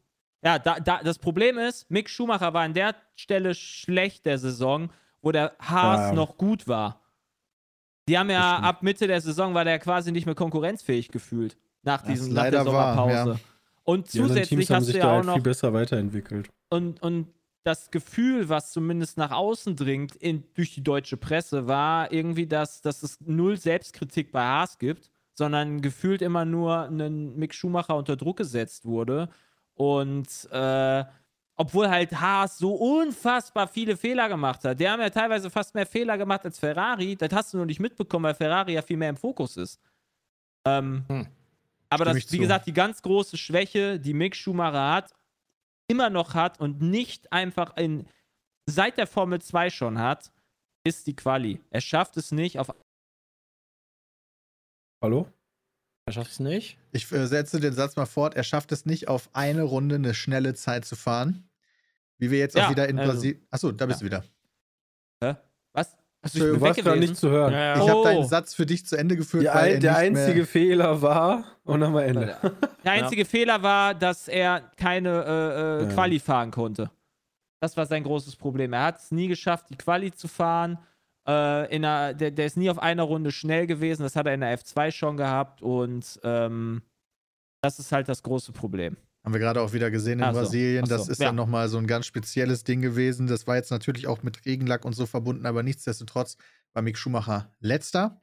ja, da, da, das Problem ist, Mick Schumacher war an der Stelle schlecht der Saison, wo der Haas Ja, ja. noch gut war. Die haben ja ab Mitte der Saison war der quasi nicht mehr konkurrenzfähig gefühlt. Nach diesem, nach der Sommerpause. Und Die anderen zusätzlich Teams haben hast sich du ja auch halt noch viel besser weiterentwickelt. und, und das Gefühl, was zumindest nach außen dringt in, durch die deutsche Presse, war irgendwie, dass, dass es null Selbstkritik bei Haas gibt, sondern gefühlt immer nur ein Mick Schumacher unter Druck gesetzt wurde. Und äh, obwohl halt Haas so unfassbar viele Fehler gemacht hat. Die haben ja teilweise fast mehr Fehler gemacht als Ferrari. Das hast du nur nicht mitbekommen, weil Ferrari ja viel mehr im Fokus ist. Ähm, Hm. Aber das, wie zu. gesagt, die ganz große Schwäche, die Mick Schumacher hat, immer noch hat und nicht einfach in, seit der Formel 2 schon hat, ist die Quali. Er schafft es nicht auf. Hallo? Er schafft es nicht. Ich äh, setze den Satz mal fort. Er schafft es nicht, auf eine Runde eine schnelle Zeit zu fahren. Wie wir jetzt Ja, auch wieder in also- Brasilien. Achso, da bist du wieder. Hä? Was? Hast Entschuldigung, Du warst gerade nicht zu hören. Ja, Ich habe Oh. deinen Satz für dich zu Ende geführt, Die weil ein, er der nicht einzige mehr, Fehler war, und dann Ende. Der einzige Fehler war, dass er keine äh, äh, Ja. Quali fahren konnte. Das war sein großes Problem. Er hat es nie geschafft, die Quali zu fahren. Äh, in einer, der, der ist nie auf einer Runde schnell gewesen. Das hat er in der F2 schon gehabt. Und ähm, das ist halt das große Problem. Haben wir gerade auch wieder gesehen in so, Brasilien. so, Das ist ja. dann nochmal so ein ganz spezielles Ding gewesen. Das war jetzt natürlich auch mit Regenlack und so verbunden, aber nichtsdestotrotz war Mick Schumacher letzter.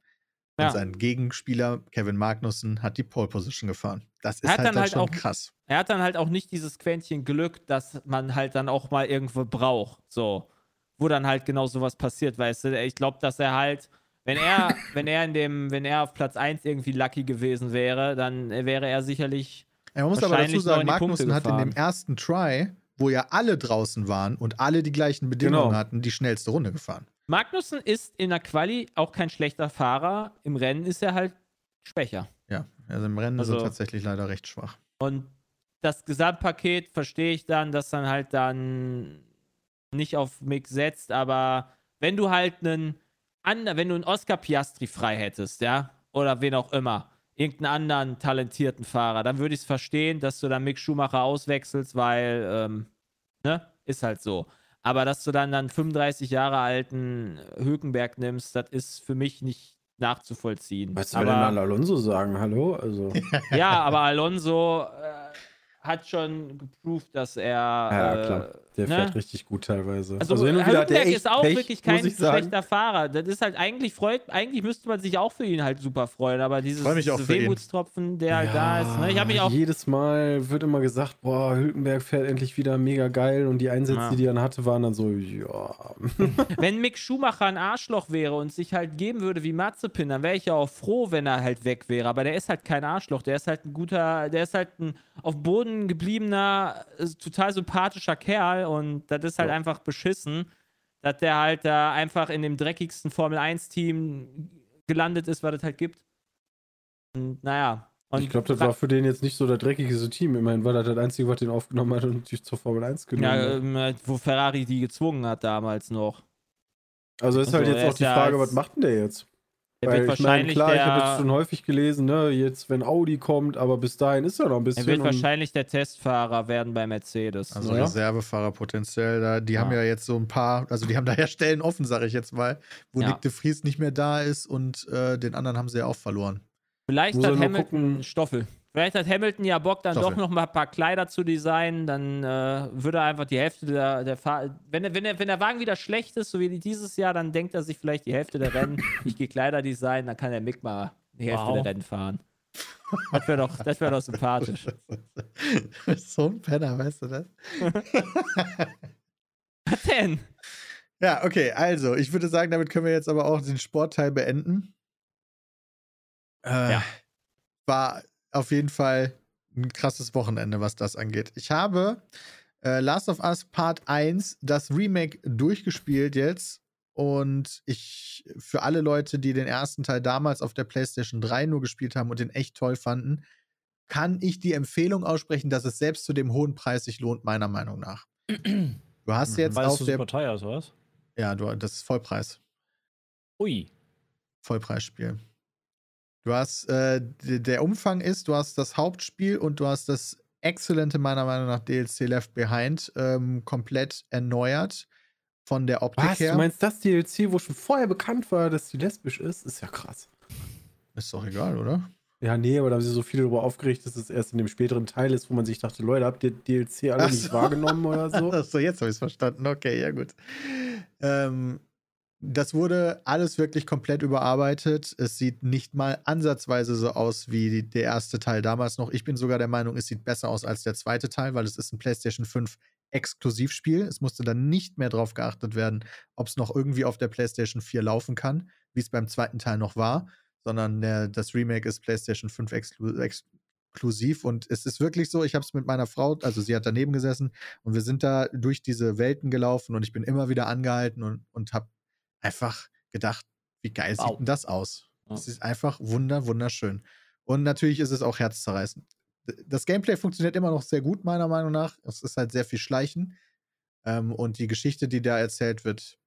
Und Ja. sein Gegenspieler Kevin Magnussen hat die Pole Position gefahren. Das ist Er halt, dann dann halt schon auch- krass. Er hat dann halt auch nicht dieses Quäntchen Glück, das man halt dann auch mal irgendwo braucht. So. Wo dann halt genau sowas passiert, weißt du? Ich glaube, dass er halt, wenn er, wenn er in dem, wenn er auf Platz 1 irgendwie lucky gewesen wäre, dann wäre er sicherlich. Ja, man muss aber dazu sagen, Magnussen hat in dem ersten Try, wo ja alle draußen waren und alle die gleichen Bedingungen Genau. hatten, die schnellste Runde gefahren. Magnussen ist in der Quali auch kein schlechter Fahrer. Im Rennen ist er halt schwächer. Ja, also im Rennen ist Also- er tatsächlich leider recht schwach. Und das Gesamtpaket verstehe ich dann, dass dann halt dann nicht auf Mick setzt, aber wenn du halt einen wenn du einen Oscar Piastri frei hättest, ja, oder wen auch immer, irgendeinen anderen talentierten Fahrer, dann würde ich es verstehen, dass du dann Mick Schumacher auswechselst, weil, ähm, ne, ist halt so. Aber dass du dann dann 35 Jahre alten Hülkenberg nimmst, das ist für mich nicht nachzuvollziehen. Was soll denn dann Alonso sagen? Hallo? Also, ja, aber Alonso äh, hat schon geproved, dass er. ja, äh, klar. Der ne? fährt richtig gut teilweise. Also, der Hülkenberg ist auch Pech, wirklich kein schlechter Fahrer. Das ist halt eigentlich freut, eigentlich müsste man sich auch für ihn halt super freuen, aber dieses. Wehmutstropfen, der halt da ist. Ne? Ich habe mich auch. Jedes Mal wird immer gesagt, boah, Hülkenberg fährt endlich wieder mega geil und die Einsätze, Ja. die er dann hatte, waren dann so, ja. Wenn Mick Schumacher ein Arschloch wäre und sich halt geben würde wie Mazepin, dann wäre ich ja auch froh, wenn er halt weg wäre. Aber der ist halt kein Arschloch. Der ist halt ein guter, der ist halt ein auf Boden gebliebener, äh, total sympathischer Kerl und das ist halt Ja. einfach beschissen, dass der halt da einfach in dem dreckigsten Formel-1-Team gelandet ist, was es halt gibt. Und naja. Und ich glaube, das war für den jetzt nicht so das dreckigste Team. Immerhin war das das Einzige, was den aufgenommen hat und dich zur Formel 1 genommen ja, hat. ähm, äh, wo Ferrari die gezwungen hat damals noch. Also ist halt also jetzt er auch die ja Frage, was macht denn der jetzt? Der Weil wird ich meine, wahrscheinlich klar, ich habe der, jetzt schon häufig gelesen, ne, jetzt wenn Audi kommt, aber bis dahin ist er noch ein bisschen. er wird wahrscheinlich der Testfahrer werden bei Mercedes. Also Ja. Reservefahrer potenziell. Da, die Ja. haben ja jetzt so ein paar, also die haben da ja Stellen offen, sage ich jetzt mal, wo Ja. Nick de Vries nicht mehr da ist und äh, den anderen haben sie ja auch verloren. Vielleicht Muss hat Hamilton gucken. Stoffel. Vielleicht hat Hamilton ja Bock, dann doch noch mal ein paar Kleider zu designen. Dann äh, würde er einfach die Hälfte der, der Fahr wenn, wenn, er, wenn der Wagen wieder schlecht ist, so wie dieses Jahr, dann denkt er sich vielleicht die Hälfte der Rennen, ich gehe Kleider designen, dann kann der Mick mal die Hälfte Wow. der Rennen fahren. Das wäre doch, das wär doch sympathisch. so ein Penner, weißt du das? Was denn? Ja, okay, also ich würde sagen, damit können wir jetzt aber auch den Sportteil beenden. Äh, Ja. War auf jeden Fall ein krasses Wochenende, was das angeht. Ich habe äh, Last of Us Part 1, das Remake, durchgespielt jetzt. Und ich, für alle Leute, die den ersten Teil damals auf der PlayStation 3 nur gespielt haben und den echt toll fanden, kann ich die Empfehlung aussprechen, dass es selbst zu dem hohen Preis sich lohnt, meiner Meinung nach. Du hast jetzt Weil auf der. ist, oder was? Ja, du, das ist Vollpreis. Ui. Vollpreisspiel. Du hast, äh, der Umfang ist, du hast das Hauptspiel und du hast das exzellente, meiner Meinung nach, DLC Left Behind ähm, komplett erneuert von der Optik Was? her. Du meinst das DLC, wo schon vorher bekannt war, dass die lesbisch ist? Ist ja krass. ist doch egal, oder? Ja, nee, aber da haben sie so viel darüber aufgeregt, dass es erst in dem späteren Teil ist, wo man sich dachte, Leute, habt ihr DLC alle Ach nicht so. wahrgenommen oder so? Achso, jetzt habe ich es verstanden. Okay, ja gut. Ähm, das wurde alles wirklich komplett überarbeitet. Es sieht nicht mal ansatzweise so aus wie der erste Teil damals noch. Ich bin sogar der Meinung, es sieht besser aus als der zweite Teil, weil es ist ein PlayStation 5 Exklusivspiel. Es musste dann nicht mehr darauf geachtet werden, ob es noch irgendwie auf der PlayStation 4 laufen kann, wie es beim zweiten Teil noch war, sondern der, das Remake ist PlayStation 5 exklu exklusiv und es ist wirklich so, ich habe es mit meiner Frau, also sie hat daneben gesessen und wir sind da durch diese Welten gelaufen und ich bin immer wieder angehalten und, und habe einfach gedacht, wie geil Wow. sieht denn das aus? Es ist einfach wunder, wunderschön. Und natürlich ist es auch herzzerreißend. Das Gameplay funktioniert immer noch sehr gut, meiner Meinung nach. Es ist halt sehr viel Schleichen. Ähm, und die Geschichte, die da erzählt wird,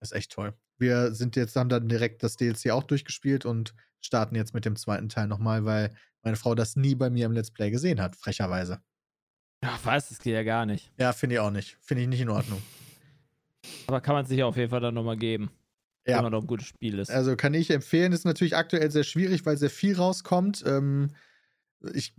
ist echt toll. Wir sind jetzt, haben dann direkt das DLC auch durchgespielt und starten jetzt mit dem zweiten Teil nochmal, weil meine Frau das nie bei mir im Let's Play gesehen hat, frecherweise. Ach, was, das geht ja gar nicht. Ja, finde ich auch nicht. Finde ich nicht in Ordnung. Aber kann man sich auf jeden Fall dann nochmal geben. Ja. Wenn man noch ein gutes Spiel ist. Also kann ich empfehlen, ist natürlich aktuell sehr schwierig, weil sehr viel rauskommt. Ähm, ich,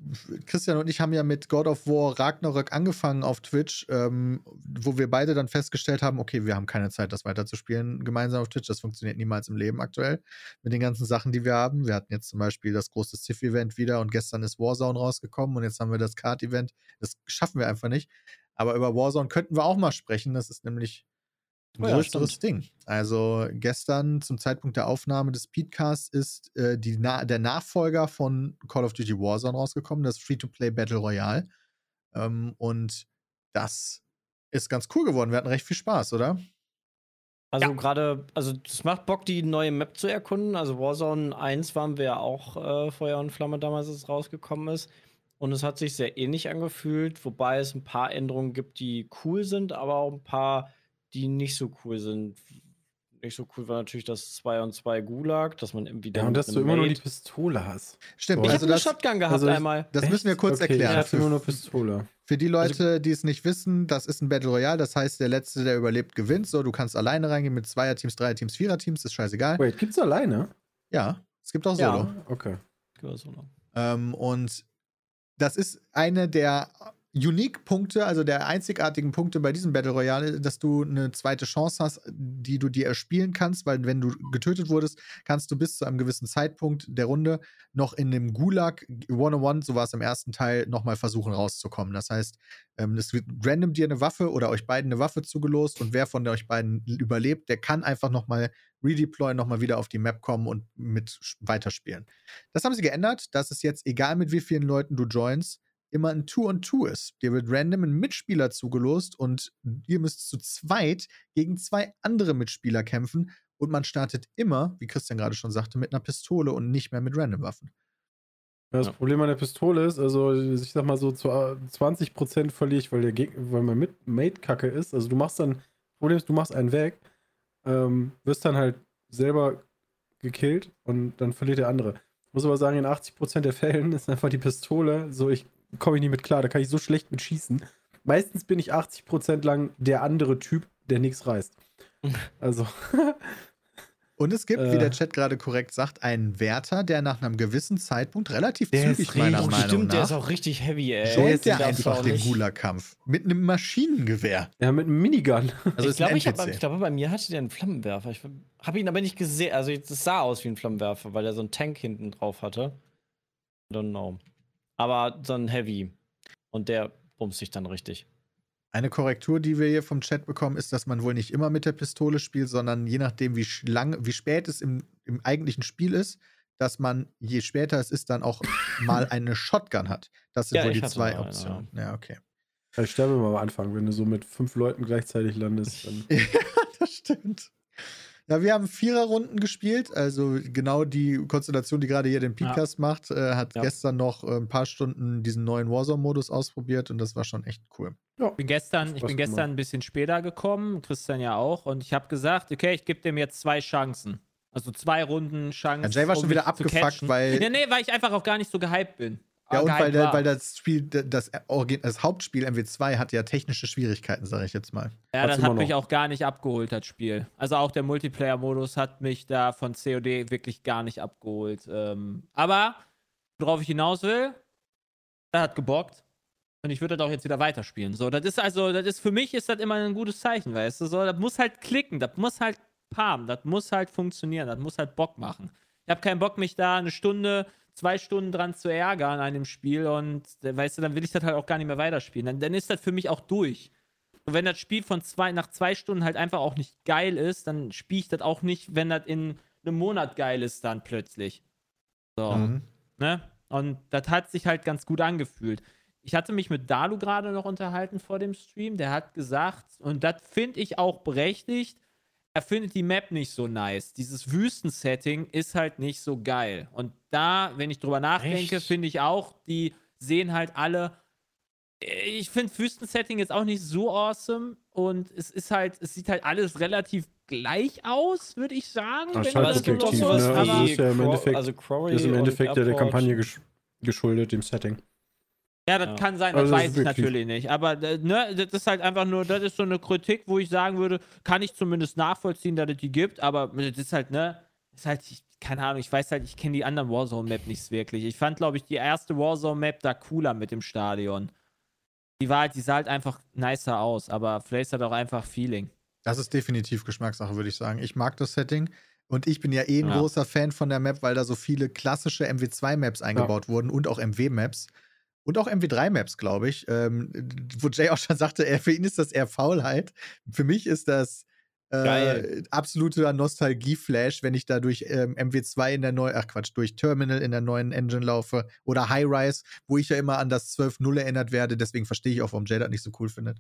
Christian und ich haben ja mit God of War Ragnarök angefangen auf Twitch, ähm, wo wir beide dann festgestellt haben, okay, wir haben keine Zeit, das weiterzuspielen gemeinsam auf Twitch. Das funktioniert niemals im Leben aktuell mit den ganzen Sachen, die wir haben. Wir hatten jetzt zum Beispiel das große Civ-Event wieder und gestern ist Warzone rausgekommen und jetzt haben wir das Kart-Event. Das schaffen wir einfach nicht. Aber über Warzone könnten wir auch mal sprechen. Das ist nämlich ein Oh ja, größeres Ding. Also gestern zum Zeitpunkt der Aufnahme des Speedcasts ist äh, die Na der Nachfolger von Call of Duty Warzone rausgekommen, das Free-to-Play Battle Royale. Ähm, und das ist ganz cool geworden. Wir hatten recht viel Spaß, oder? Also Ja. gerade, also es macht Bock, die neue Map zu erkunden. Also Warzone 1 waren wir ja auch äh, Feuer und Flamme damals, als es rausgekommen ist. Und es hat sich sehr ähnlich angefühlt, wobei es ein paar Änderungen gibt, die cool sind, aber auch ein paar, die nicht so cool sind. Nicht so cool war natürlich das 2 und 2 Gulag, dass man irgendwie Ja, und dass du immer nur die Mate- Pistole hast. Stimmt. Ich also habe eine das, Shotgun gehabt also ich- einmal. das müssen wir kurz okay, erklären. Ich Für, immer nur Pistole. für die Leute, die es nicht wissen, das ist ein Battle Royale. Das heißt, der Letzte, der überlebt, gewinnt. So, du kannst alleine reingehen mit Zweierteams, Dreierteams, Viererteams, ist scheißegal. Wait, gibt's alleine? Ja, es gibt auch Ja. Solo. Okay. Ähm, und das ist eine der Unique-Punkte, also der einzigartigen Punkte bei diesem Battle Royale, dass du eine zweite Chance hast, die du dir erspielen kannst, weil wenn du getötet wurdest, kannst du bis zu einem gewissen Zeitpunkt der Runde noch in dem Gulag One-on-One, so war es im ersten Teil, nochmal versuchen rauszukommen. Das heißt, ähm, es wird random dir eine Waffe oder euch beiden eine Waffe zugelost und wer von euch beiden überlebt, der kann einfach nochmal redeployen, nochmal wieder auf die Map kommen und mit weiterspielen. Das haben sie geändert, dass es jetzt, egal mit wie vielen Leuten du joinst, immer ein Two on Two ist. Dir wird random ein Mitspieler zugelost und ihr müsst zu zweit gegen zwei andere Mitspieler kämpfen und man startet immer, wie Christian gerade schon sagte, mit einer Pistole und nicht mehr mit random Waffen. Das Ja. Problem an der Pistole ist, also ich sag mal so, zu äh, 20% verliere ich, weil der weil mein Mit Mate kacke ist. Also du machst dann, Problem ist, du machst einen weg, ähm, wirst dann halt selber gekillt und dann verliert der andere. Ich muss aber sagen, in 80% der Fällen ist einfach die Pistole, so ich komme ich nicht mit klar, da kann ich so schlecht mit schießen. Meistens bin ich 80% lang der andere Typ, der nichts reißt. Also, Und es gibt, wie Äh. der Chat gerade korrekt sagt, einen Wärter, der nach einem gewissen Zeitpunkt relativ Der zügig meiner richtig- Meinung Stimmt, der ist nach auch richtig heavy, ey. joint ist der ganz einfach den nicht. Gulag-Kampf mit einem Maschinengewehr. ja, mit einem Minigun. Also ich, glaube, ein ich, hab, NPC. ich glaube, bei mir hatte der einen Flammenwerfer. Ich habe ihn aber nicht gesehen. Also, es sah aus wie ein Flammenwerfer, weil er so einen Tank hinten drauf hatte. I don't know. Aber so ein Heavy. Und der bumst sich dann richtig. Eine Korrektur, die wir hier vom Chat bekommen, ist, dass man wohl nicht immer mit der Pistole spielt, sondern je nachdem, wie, lang, wie spät es im, im eigentlichen Spiel ist, dass man, je später es ist, dann auch mal eine Shotgun hat. Das sind Ja, wohl die zwei mal Optionen. Ja, okay. Ich sterbe mal am Anfang, wenn du so mit fünf Leuten gleichzeitig landest. Dann ja, das stimmt. Ja, wir haben Viererrunden gespielt. Also genau die Konstellation, die gerade hier den Podcast macht, äh, hat Ja. gestern noch äh, ein paar Stunden diesen neuen Warzone-Modus ausprobiert und das war schon echt cool. Ich bin gestern, ich bin gemacht. gestern ein bisschen später gekommen, Christian ja auch, und ich habe gesagt, okay, ich gebe dem jetzt zwei Chancen. Also zwei Runden Chancen. Ja, Jay war um schon wieder abgefuckt, weil- Nee, nee, weil ich einfach auch gar nicht so gehypt bin. Ja, Äh, und weil, der, weil das Spiel, das, das Hauptspiel MW2 hat ja technische Schwierigkeiten, sage ich jetzt mal. Ja, Hat's das hat mich noch. auch gar nicht abgeholt, das Spiel. Also auch der Multiplayer-Modus hat mich da von COD wirklich gar nicht abgeholt. Ähm, aber worauf ich hinaus will, das hat gebockt. Und ich würde das auch jetzt wieder weiterspielen. So, das ist also, das ist für mich ist das immer ein gutes Zeichen, weißt du? So, das muss halt klicken, das muss halt palmen, das muss halt funktionieren, das muss halt Bock machen. Ich habe keinen Bock, mich da eine Stunde, zwei Stunden dran zu ärgern an dem Spiel und weißt du, dann will ich das halt auch gar nicht mehr weiterspielen. Dann, dann ist das für mich auch durch. Und wenn das Spiel von zwei, nach zwei Stunden halt einfach auch nicht geil ist, dann spiele ich das auch nicht, wenn das in einem Monat geil ist, dann plötzlich. So. Mhm. Ne? Und das hat sich halt ganz gut angefühlt. Ich hatte mich mit Dalu gerade noch unterhalten vor dem Stream. Der hat gesagt, und das finde ich auch berechtigt, er findet die Map nicht so nice. Dieses Wüstensetting ist halt nicht so geil. Und da, wenn ich drüber nachdenke, finde ich auch, die sehen halt alle. Ich finde Wüstensetting jetzt auch nicht so awesome. Und es ist halt, es sieht halt alles relativ gleich aus, würde ich sagen. Das ist halt subjektiv, so ne? Also ist ja im Endeffekt, also ist im Endeffekt der Kampagne geschuldet, dem Setting. Ja, das ja. kann sein, das also weiß ich natürlich nicht. Aber äh, ne, das ist halt einfach nur, das ist so eine Kritik, wo ich sagen würde, kann ich zumindest nachvollziehen, dass es die gibt, aber das ist halt, ne, ist halt, ich, keine Ahnung, ich weiß halt, ich kenne die anderen Warzone-Map nicht wirklich. Ich fand, glaube ich, die erste Warzone-Map da cooler mit dem Stadion. Die war halt, die sah halt einfach nicer aus, aber vielleicht das auch einfach Feeling. Das ist definitiv Geschmackssache, würde ich sagen. Ich mag das Setting. Und ich bin ja eh ein ja. großer Fan von der Map, weil da so viele klassische MW2-Maps eingebaut ja. wurden und auch MW-Maps und auch MW3-Maps, glaube ich, ähm, wo Jay auch schon sagte, er, für ihn ist das eher Faulheit. Für mich ist das äh, absoluter Nostalgie-Flash, wenn ich da durch ähm, MW2 in der neuen, ach Quatsch, durch Terminal in der neuen Engine laufe oder High-Rise, wo ich ja immer an das 12.0 erinnert werde. Deswegen verstehe ich auch, warum Jay das nicht so cool findet.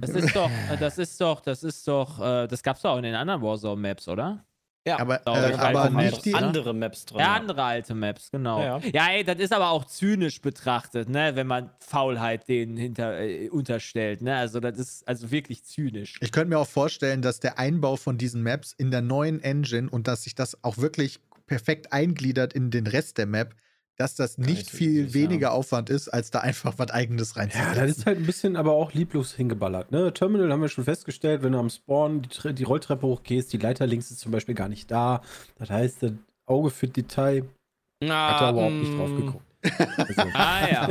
Das ist doch, äh, das ist doch, das ist doch, äh, das gab's doch auch in den anderen Warzone-Maps, oder? Ja, aber, äh, aber nicht die andere Maps drin. Ja, andere alte Maps, genau. Ja, ja. ja, ey, das ist aber auch zynisch betrachtet, ne, wenn man Faulheit denen hinter, äh, unterstellt, ne? Also das ist also wirklich zynisch. Ich könnte mir auch vorstellen, dass der Einbau von diesen Maps in der neuen Engine und dass sich das auch wirklich perfekt eingliedert in den Rest der Map, dass das nicht viel weniger haben. Aufwand ist, als da einfach was eigenes reinzusetzen. Ja, das ist halt ein bisschen aber auch lieblos hingeballert. Ne? Terminal haben wir schon festgestellt, wenn du am Spawn die, die Rolltreppe hochgehst, die Leiter links ist zum Beispiel gar nicht da. Das heißt, das Auge für Detail Na, hat da überhaupt nicht drauf mm. geguckt. Also. ah ja.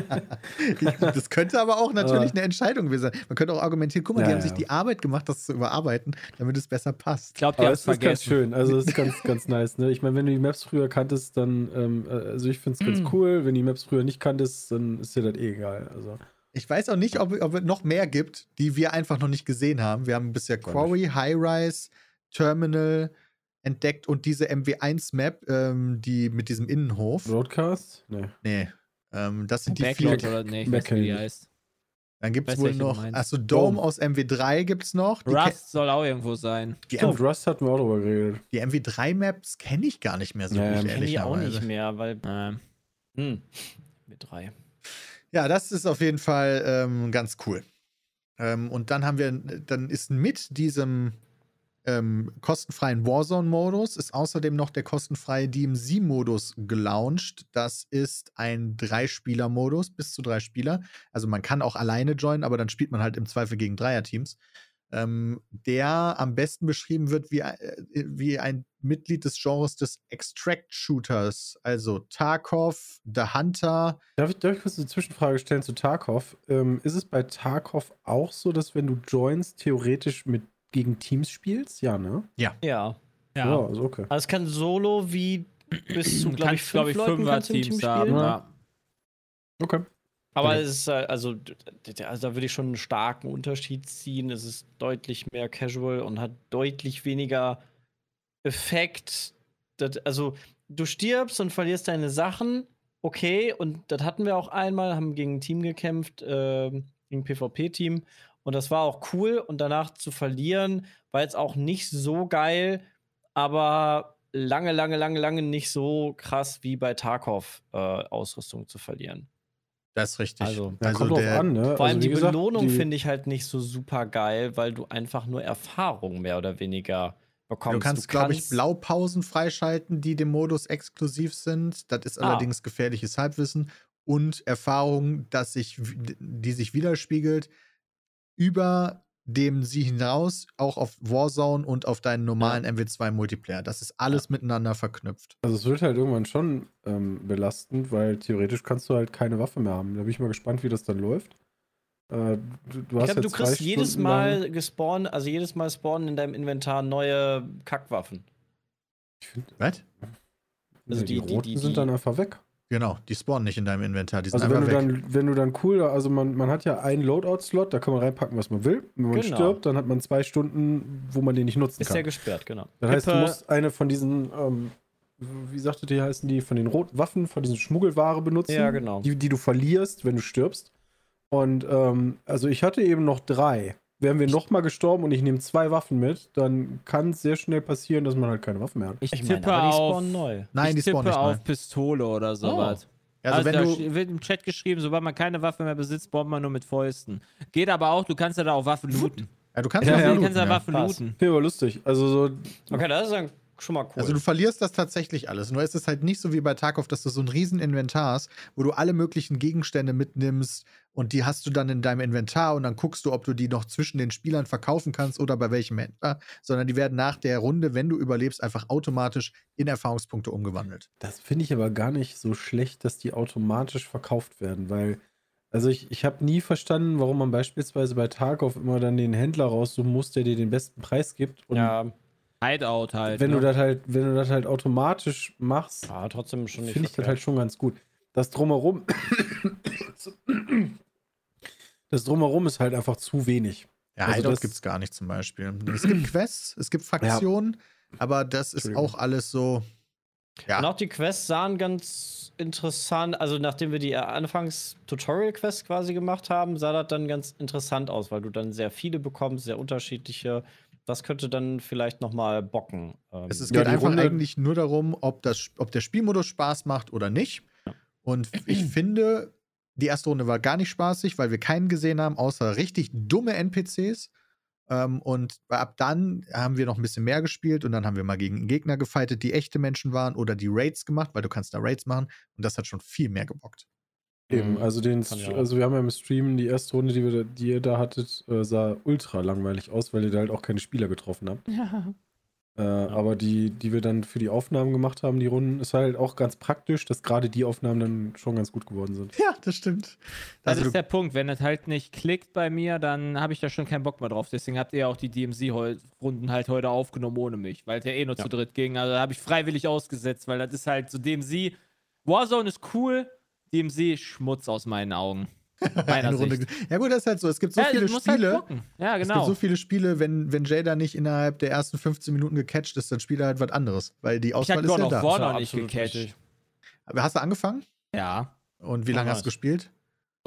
das könnte aber auch natürlich eine Entscheidung sein. Man könnte auch argumentieren, guck mal, ja, die haben ja. sich die Arbeit gemacht, das zu überarbeiten, damit es besser passt. Ich glaube, die haben es ist ganz schön. Also es ist ganz, ganz nice. Ne? Ich meine, wenn du die Maps früher kanntest, dann, ähm, äh, also ich finde es ganz mm. cool. Wenn du die Maps früher nicht kanntest, dann ist dir das eh egal. Also. Ich weiß auch nicht, ob, ob es noch mehr gibt, die wir einfach noch nicht gesehen haben. Wir haben bisher Quarry, High Rise, Terminal, entdeckt und diese MW1-Map, ähm, die mit diesem Innenhof. Broadcast? Nee. Nee. Ähm, das sind die vier. Oder nee, ich weiß, wie die heißt. Dann gibt es wohl noch, achso, Dome, Dome aus MW3 gibt es noch. Die Rust soll auch irgendwo sein. Die Stimmt, Rust hatten wir auch drüber geredet. Die MW3-Maps kenne ich gar nicht mehr so ja, gut, ehrlich ich auch nicht mehr, weil. Äh, hm, MW3. Ja, das ist auf jeden Fall ähm, ganz cool. Ähm, und dann haben wir, dann ist mit diesem ähm, kostenfreien Warzone-Modus ist außerdem noch der kostenfreie DMZ-Modus gelauncht. Das ist ein Drei-Spieler-Modus, bis zu drei Spieler. Also man kann auch alleine joinen, aber dann spielt man halt im Zweifel gegen Dreier-Teams. Ähm, der am besten beschrieben wird wie, äh, wie ein Mitglied des Genres des Extract-Shooters, also Tarkov, The Hunter. Darf ich, darf ich kurz eine Zwischenfrage stellen zu Tarkov? Ähm, ist es bei Tarkov auch so, dass wenn du joinst, theoretisch mit gegen Teams spielst? Ja, ne? Ja. Ja. Ja, ja also okay. Also es kann solo wie bis zu, glaube ich, fünf glaub ich, Leuten kannst Teams Team haben, ja. Okay. Aber okay. es ist also, also da würde ich schon einen starken Unterschied ziehen. Es ist deutlich mehr casual und hat deutlich weniger Effekt. Das, also du stirbst und verlierst deine Sachen, okay, und das hatten wir auch einmal, haben gegen ein Team gekämpft, äh, gegen ein PvP-Team und das war auch cool. Und danach zu verlieren, war jetzt auch nicht so geil, aber lange, lange, lange, lange nicht so krass wie bei Tarkov äh, Ausrüstung zu verlieren. Das ist richtig. Also, ja, also kommt der, an, ne? Vor allem also, die gesagt, Belohnung finde ich halt nicht so super geil, weil du einfach nur Erfahrung mehr oder weniger bekommst. Du kannst, glaube ich, Blaupausen freischalten, die dem Modus exklusiv sind. Das ist ah. allerdings gefährliches Halbwissen und Erfahrung, dass sich, die sich widerspiegelt über dem sie hinaus auch auf Warzone und auf deinen normalen MW2 Multiplayer. Das ist alles miteinander verknüpft. Also es wird halt irgendwann schon ähm, belastend, weil theoretisch kannst du halt keine Waffe mehr haben. Da bin ich mal gespannt, wie das dann läuft. Äh, du, du, Ich hast glaube, du kriegst zwei jedes Stunden Mal gespawnt, also jedes Mal spawnen in deinem Inventar neue Kackwaffen. Ich find, Was? Also ja, die, die- die- roten die- sind dann einfach weg. Genau, die spawnen nicht in deinem Inventar, die sind Also wenn du weg. dann, wenn du dann cool, also man, man hat ja einen Loadout-Slot, da kann man reinpacken, was man will. Wenn man Genau. stirbt, dann hat man zwei Stunden, wo man den nicht nutzen Ist ja kann. gesperrt, genau. Das heißt, du musst eine von diesen, ähm, wie sagte die, heißen die, von den roten Waffen, von diesen Schmuggelware benutzen. Ja, genau. Die, die du verlierst, wenn du stirbst. Und ähm, also ich hatte eben noch drei. Wären wir nochmal gestorben und ich nehme zwei Waffen mit, dann kann es sehr schnell passieren, dass man halt keine Waffen mehr hat. Ich, Ich tippe meine, auf. spawnen neu. Nein, ich die spawnen tippe nicht auf. Pistole oder sowas. Also, wenn da wird im Chat geschrieben, sobald man keine Waffe mehr besitzt, bombt man nur mit Fäusten. Geht aber auch, du kannst ja da auch Waffen looten. ja, du kannst Ja, auch ja, du looten, kannst ja ja. Waffen looten. Ja, aber lustig. Also so, Okay, das ist dann schon mal cool. Also du verlierst das tatsächlich alles. Nur ist es halt nicht so wie bei Tarkov, dass du so ein riesen Inventar hast, wo du alle möglichen Gegenstände mitnimmst und die hast du dann in deinem Inventar und dann guckst du, ob du die noch zwischen den Spielern verkaufen kannst oder bei welchem Händler, sondern die werden nach der Runde, wenn du überlebst, einfach automatisch in Erfahrungspunkte umgewandelt. das finde ich aber gar nicht so schlecht, dass die automatisch verkauft werden, weil, also ich, ich habe nie verstanden, warum man beispielsweise bei Tarkov immer dann den Händler raussuchen muss, der dir den besten Preis gibt. Und ja, Hideout halt. wenn ne? du das halt, wenn du das halt automatisch machst, ja, trotzdem schon finde ich das halt schon ganz gut. Das drumherum, das drumherum ist halt einfach zu wenig. Ja, Also Hideout das- gibt es gar nicht zum Beispiel. Es gibt Quests, es gibt Faktionen, aber das ist auch alles so. Ja, Und auch die Quests sahen ganz interessant, also nachdem wir die äh, Anfangs-Tutorial-Quests quasi gemacht haben, sah das dann ganz interessant aus, weil du dann sehr viele bekommst, sehr unterschiedliche. Das könnte dann vielleicht noch mal bocken. Ähm, Es, es Ja, geht einfach Runde- eigentlich nur darum, ob, das, ob der Spielmodus Spaß macht oder nicht. Und ich finde, die erste Runde war gar nicht spaßig, weil wir keinen gesehen haben, außer richtig dumme NPCs. Ähm, und ab dann haben wir noch ein bisschen mehr gespielt und dann haben wir mal gegen Gegner gefightet, die echte Menschen waren oder die Raids gemacht, weil du kannst da Raids machen. Und das hat schon viel mehr gebockt. Eben, Mhm. also den, ja also wir haben ja im Stream die erste Runde, die, wir, da- die ihr da hattet, äh, sah ultra langweilig aus, weil ihr da halt auch keine Spieler getroffen habt. Äh, Aber die, die wir dann für die Aufnahmen gemacht haben, die Runden, ist halt auch ganz praktisch, dass gerade die Aufnahmen dann schon ganz gut geworden sind. Ja, das stimmt. Das Also ist der Punkt. Wenn das halt nicht klickt bei mir, dann habe ich da schon keinen Bock mehr drauf. Deswegen habt ihr ja auch die DMC-Runden halt heute aufgenommen ohne mich, weil es ja eh nur Ja. zu dritt ging. Also da habe ich freiwillig ausgesetzt, weil das ist halt so DMC. Warzone ist cool, DMC Schmutz aus meinen Augen. Meiner eine Runde. Ja, gut, das ist halt so. Es gibt so ja, viele halt Spiele. gucken. Ja, Es gibt genau. so viele Spiele, wenn, wenn Jada nicht innerhalb der ersten 15 Minuten gecatcht ist, dann spielt er halt was anderes, weil die ich Auswahl habe ist ja da. War Ja, noch nicht gecatcht. richtig. Aber hast du angefangen? Ja, Und wie lange hast du gespielt?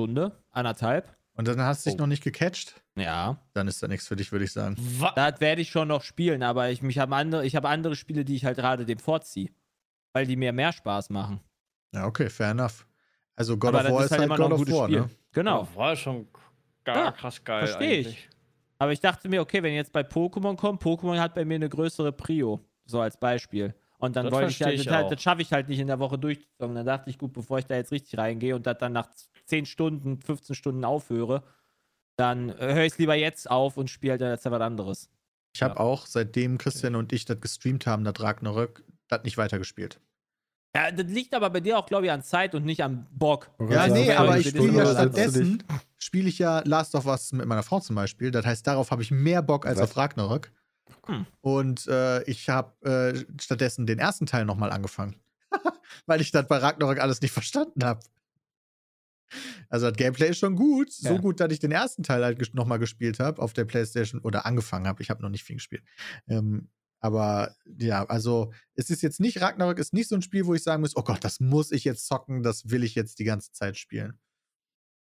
Stunde, anderthalb. Und dann hast du dich Oh. noch nicht gecatcht? Ja. Dann ist da nichts für dich, würde ich sagen. Das werde ich schon noch spielen, aber ich, mich hab andere, ich habe andere Spiele, die ich halt gerade dem vorziehe. Weil die mir mehr Spaß machen. Ja, okay, fair enough. Also God aber of das War ist ist halt halt immer noch God ein of gutes War, Spiel. ne? Genau. war schon gar Ja, krass geil. versteh ich. eigentlich. Aber ich dachte mir, okay, wenn jetzt bei Pokémon kommt, Pokémon hat bei mir eine größere Prio. So als Beispiel. Und dann Das wollte ich halt, ich das, halt- das schaffe ich halt nicht in der Woche durchzuzogen. Dann dachte ich, gut, bevor ich da jetzt richtig reingehe und das dann nach 10 Stunden, 15 Stunden aufhöre, dann höre ich es lieber jetzt auf und spiele halt jetzt was anderes. Ich habe auch, seitdem Christian und ich das gestreamt haben, das Ragnarök, das nicht weitergespielt. Ja, das liegt aber bei dir auch, glaube ich, an Zeit und nicht am Bock. Ja, kann nee, aber ich spiele ja stattdessen, spiele ich ja Last of Us mit meiner Frau zum Beispiel. Das heißt, darauf habe ich mehr Bock als Was? auf Ragnarök. Hm. Und äh, ich habe äh, stattdessen den ersten Teil nochmal angefangen. Weil ich das bei Ragnarök alles nicht verstanden habe. Also das Gameplay ist schon gut. So Ja. gut, dass ich den ersten Teil halt nochmal gespielt habe auf der Playstation oder angefangen habe. Ich habe noch nicht viel gespielt. Ähm, aber ja, also es ist jetzt nicht, Ragnarök ist nicht so ein Spiel, wo ich sagen muss, oh Gott, das muss ich jetzt zocken, das will ich jetzt die ganze Zeit spielen.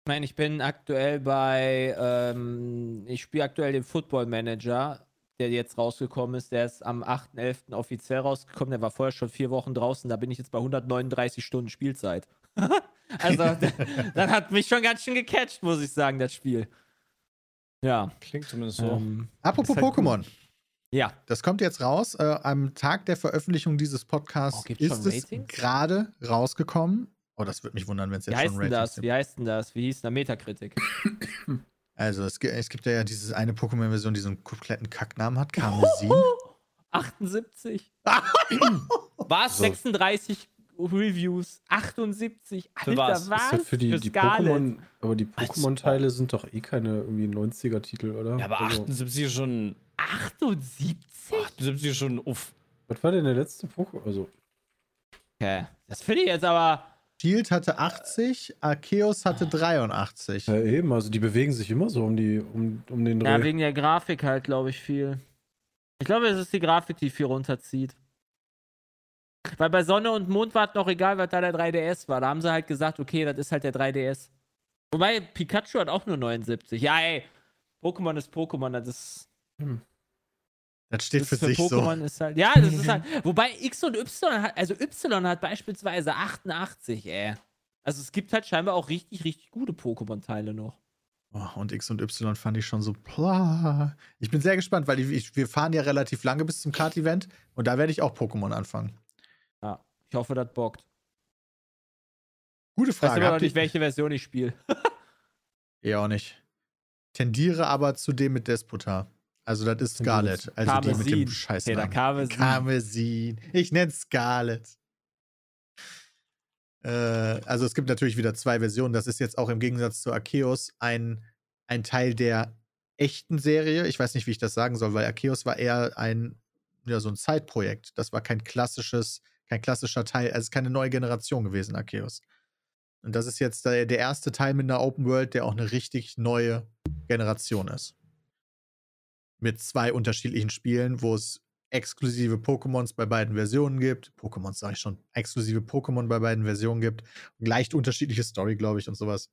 Ich meine, ich bin aktuell bei, ähm, ich spiele aktuell den Football Manager, der jetzt rausgekommen ist. Der ist am 8.11. offiziell rausgekommen. Der war vorher schon vier Wochen draußen. Da bin ich jetzt bei 139 Stunden Spielzeit. also, das hat mich schon ganz schön gecatcht, muss ich sagen, das Spiel. Ja. Klingt zumindest so. Ähm, Apropos halt cool. Ja. Das kommt jetzt raus. Äh, am Tag der Veröffentlichung dieses Podcasts Oh, ist es gerade rausgekommen. Oh, das würde mich wundern, wenn es Wie jetzt heißt schon denn Ratings das? gibt. Wie heißt denn das? Wie hieß denn der Metakritik? Also es gibt, es gibt ja diese eine Pokémon-Version, die so einen kompletten Kacknamen hat, Karmesin. 78. Was? 36 Reviews. 78. Alter, Für was? was? Ist ja für die, Für die. Pokémon, aber die Pokémon-Teile sind doch eh keine irgendwie 90er-Titel, oder? Ja, aber Also, 78 ist schon. 78? 78 ist schon uff. was war denn der letzte Pokémon? Also, Okay. Das finde ich jetzt aber. Shield hatte 80, Arceus hatte 83. ja, eben, also die bewegen sich immer so um die, um, um den Ja, Dreh. wegen der Grafik halt, glaube ich, viel. Ich glaube, es ist die Grafik, die viel runterzieht. Weil bei Sonne und Mond war es noch egal, was da der 3DS war. Da haben sie halt gesagt, okay, das ist halt der 3DS. Wobei, Pikachu hat auch nur 79. Ja, ey. Pokémon ist Pokémon, das ist. Das steht das für für sich so. Pokémon ist halt. Ja, das ist halt. Wobei X und Y hat, also Y hat beispielsweise 88, ey. Also es gibt halt scheinbar auch richtig, richtig gute Pokémon-Teile noch. Oh, und X und Y fand ich schon so. Plah. Ich bin sehr gespannt, weil ich, wir fahren ja relativ lange bis zum Kart-Event und da werde ich auch Pokémon anfangen. Ja. Ich hoffe, das bockt. Gute Ich weiß Frage. aber noch nicht, welche Version ich spiele. Ja, auch nicht. Tendiere aber zu dem mit Despotar. Also, das ist Scarlet. Also die mit dem Karmesin. Scheiß. Peter Karmesin. Karmesin. Ich nenne Scarlet. Äh, also, es gibt natürlich wieder zwei Versionen. Das ist jetzt auch im Gegensatz zu Arceus ein, ein Teil der echten Serie. Ich weiß nicht, wie ich das sagen soll, weil Arceus war eher ein, ja, so ein Zeitprojekt. Das war kein klassisches, kein klassischer Teil, also keine neue Generation gewesen, Arceus. Und das ist jetzt der, der erste Teil mit einer Open World, der auch eine richtig neue Generation ist. Mit zwei unterschiedlichen Spielen, wo es exklusive Pokémons bei beiden Versionen gibt. Pokémons sage ich schon, exklusive Pokémon bei beiden Versionen gibt. Leicht unterschiedliche Story, glaube ich, und sowas.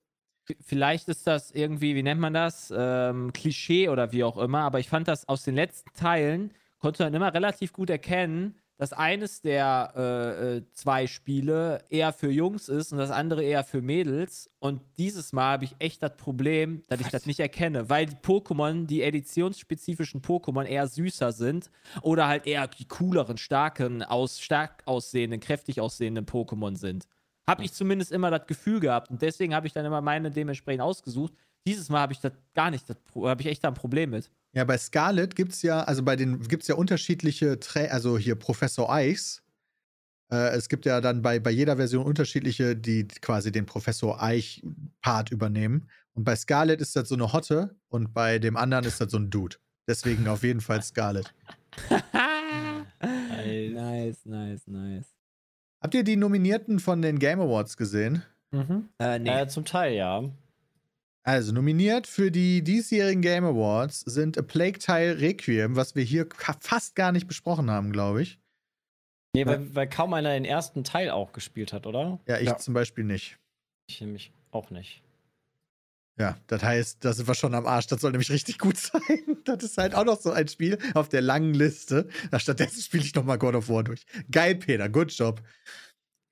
Vielleicht ist das irgendwie, wie nennt man das? Ähm, Klischee oder wie auch immer, aber ich fand das aus den letzten Teilen, konnte man immer relativ gut erkennen, dass eines der äh, äh, zwei Spiele eher für Jungs ist und das andere eher für Mädels. Und dieses Mal habe ich echt das Problem, dass ich das nicht erkenne, weil die Pokémon, die editionsspezifischen Pokémon eher süßer sind oder halt eher die cooleren, starken, aus, stark aussehenden, kräftig aussehenden Pokémon sind. Habe ich zumindest immer das Gefühl gehabt und deswegen habe ich dann immer meine dementsprechend ausgesucht. Dieses Mal habe ich das gar nicht, habe ich echt da ein Problem mit. Ja, bei Scarlet gibt es ja, also bei den gibt es ja unterschiedliche, Trä also hier Professor Eichs. Äh, es gibt ja dann bei, bei jeder Version unterschiedliche, die quasi den Professor Eich-Part übernehmen. Und bei Scarlet ist das so eine Hotte und bei dem anderen ist das so ein Dude. Deswegen auf jeden Fall Scarlet. nice, nice, nice. Habt ihr die Nominierten von den Game Awards gesehen? Mhm. Äh, nee. Äh, zum Teil, ja. Also nominiert für die diesjährigen Game Awards sind A Plague Tale Requiem, was wir hier fast gar nicht besprochen haben, glaube ich. Nee, weil, weil kaum einer den ersten Teil auch gespielt hat, oder? Ja, ich Ja. zum Beispiel nicht. Ich nämlich auch nicht. Ja, das heißt, da sind wir schon am Arsch. Das soll nämlich richtig gut sein. Das ist halt auch noch so ein Spiel auf der langen Liste. Stattdessen spiele ich noch mal God of War durch. Geil, Peter, good job.